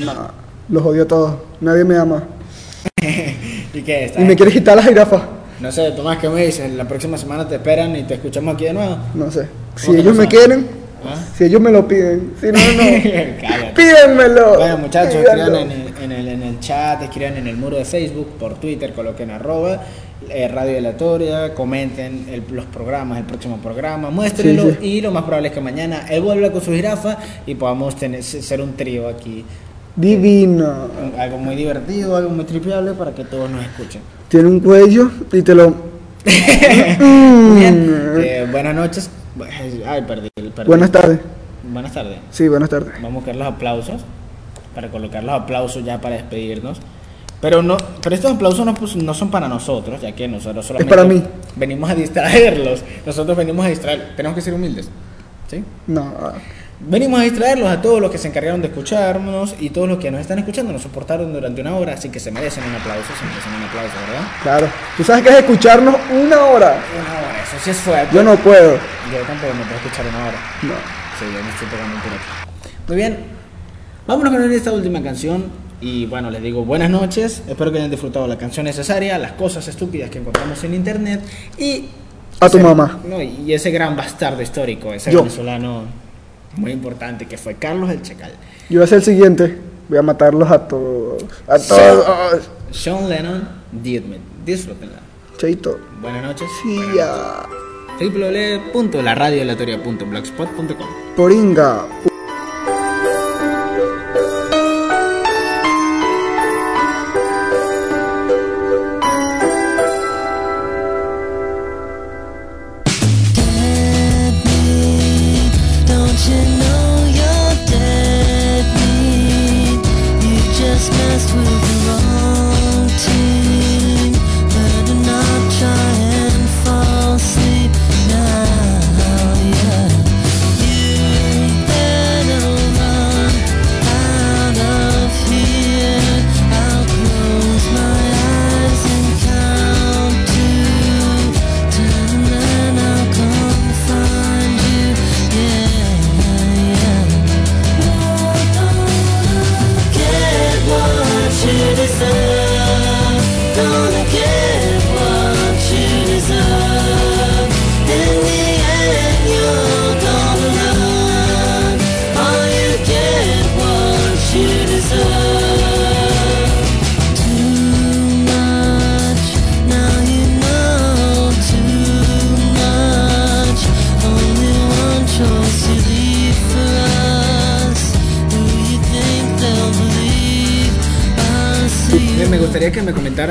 Speaker 3: nah, los odio a todos. Nadie me ama. <laughs>
Speaker 2: ¿Y qué? ¿Estás
Speaker 3: Y me quieres quitar la jirafa.
Speaker 2: No sé, Tomás, ¿qué me dices? La próxima semana te esperan y te escuchamos aquí de nuevo.
Speaker 3: No sé. Si
Speaker 2: ¿Cómo te
Speaker 3: ellos me quieren,
Speaker 2: ¿Ah?
Speaker 3: si ellos me lo piden. Si no, no. <laughs> Pídenmelo.
Speaker 2: Bueno, muchachos, escriban en el, en, el, en el chat, escriban en el muro de Facebook, por Twitter, coloquen arroba, eh, Radio Aleatoria, comenten el- los programas, el próximo programa, muéstrenlo
Speaker 3: Sí, sí.
Speaker 2: y lo más probable es que mañana él vuelva con su jirafa y podamos tener, ser un trío aquí.
Speaker 3: Divino.
Speaker 2: Algo muy divertido, algo muy tripeable para que todos nos escuchen.
Speaker 3: Tiene un cuello y te lo. <laughs>
Speaker 2: Bien, eh, buenas noches. Ay, perdí, perdí.
Speaker 3: Buenas tardes.
Speaker 2: Buenas tardes.
Speaker 3: Sí, buenas tardes.
Speaker 2: Vamos a buscar los aplausos para colocar los aplausos ya para despedirnos. Pero no, pero estos aplausos no, pues, no son para nosotros, ya que nosotros solamente
Speaker 3: para mí.
Speaker 2: venimos a distraerlos. Nosotros venimos a distraer. Tenemos que ser humildes. ¿Sí?
Speaker 3: No.
Speaker 2: Venimos a distraerlos a todos los que se encargaron de escucharnos y todos los que nos están escuchando nos soportaron durante una hora, así que se merecen un aplauso, se merecen un aplauso, ¿verdad?
Speaker 3: Claro. Tú sabes que es escucharnos una hora.
Speaker 2: Una hora, eso sí es fuerte.
Speaker 3: Yo no puedo.
Speaker 2: Yo tampoco me puedo escuchar una hora.
Speaker 3: No.
Speaker 2: Sí, yo me estoy pegando un. Muy bien, vámonos con esta última canción. Y bueno, les digo buenas noches. Espero que hayan disfrutado la canción necesaria, las cosas estúpidas que encontramos en internet y.
Speaker 3: A tu mamá.
Speaker 2: No, y ese gran bastardo histórico, ese
Speaker 3: Yo.
Speaker 2: venezolano muy importante que fue Carlos el Checal.
Speaker 3: Yo voy a ser el siguiente. Voy a matarlos a todos. A todos.
Speaker 2: Sean Lennon. Disfrútenla.
Speaker 3: Chaito.
Speaker 2: Buenas noches.
Speaker 3: Sí, ya.
Speaker 2: www.laradioaleatoria.blogspot.com
Speaker 3: Poringa.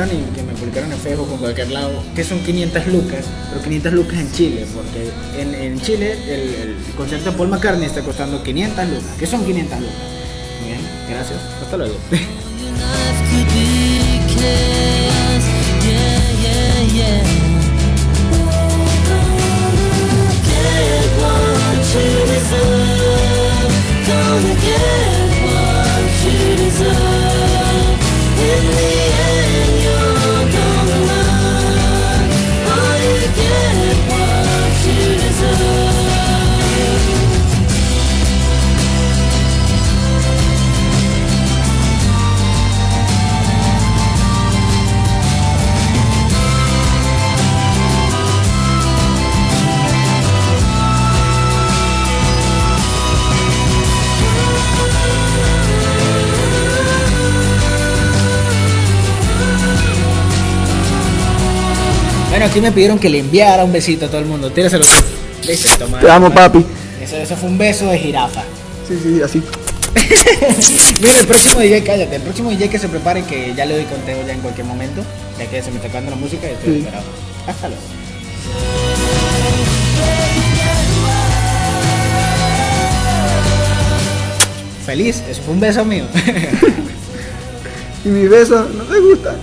Speaker 2: y que me publicaron en Facebook o en cualquier lado, que son 500 lucas, pero 500 lucas en Chile, porque en, en Chile el, el, concierto de Paul McCartney está costando 500 lucas, que son 500 lucas. Bien, gracias, hasta luego. <laughs> Bueno, aquí me pidieron que le enviara un besito a todo el mundo. Tíraselo tú.
Speaker 8: Te amo, papi.
Speaker 2: Eso, eso fue un beso de jirafa.
Speaker 8: Sí, sí, así. <laughs>
Speaker 2: Mira, el próximo DJ, cállate. El próximo DJ que se prepare, que ya le doy conteo ya en cualquier momento. Ya que se me está acabando la música y estoy esperado. Hasta luego. Feliz, eso fue un beso mío. <laughs> <laughs>
Speaker 8: y mi beso no te gusta.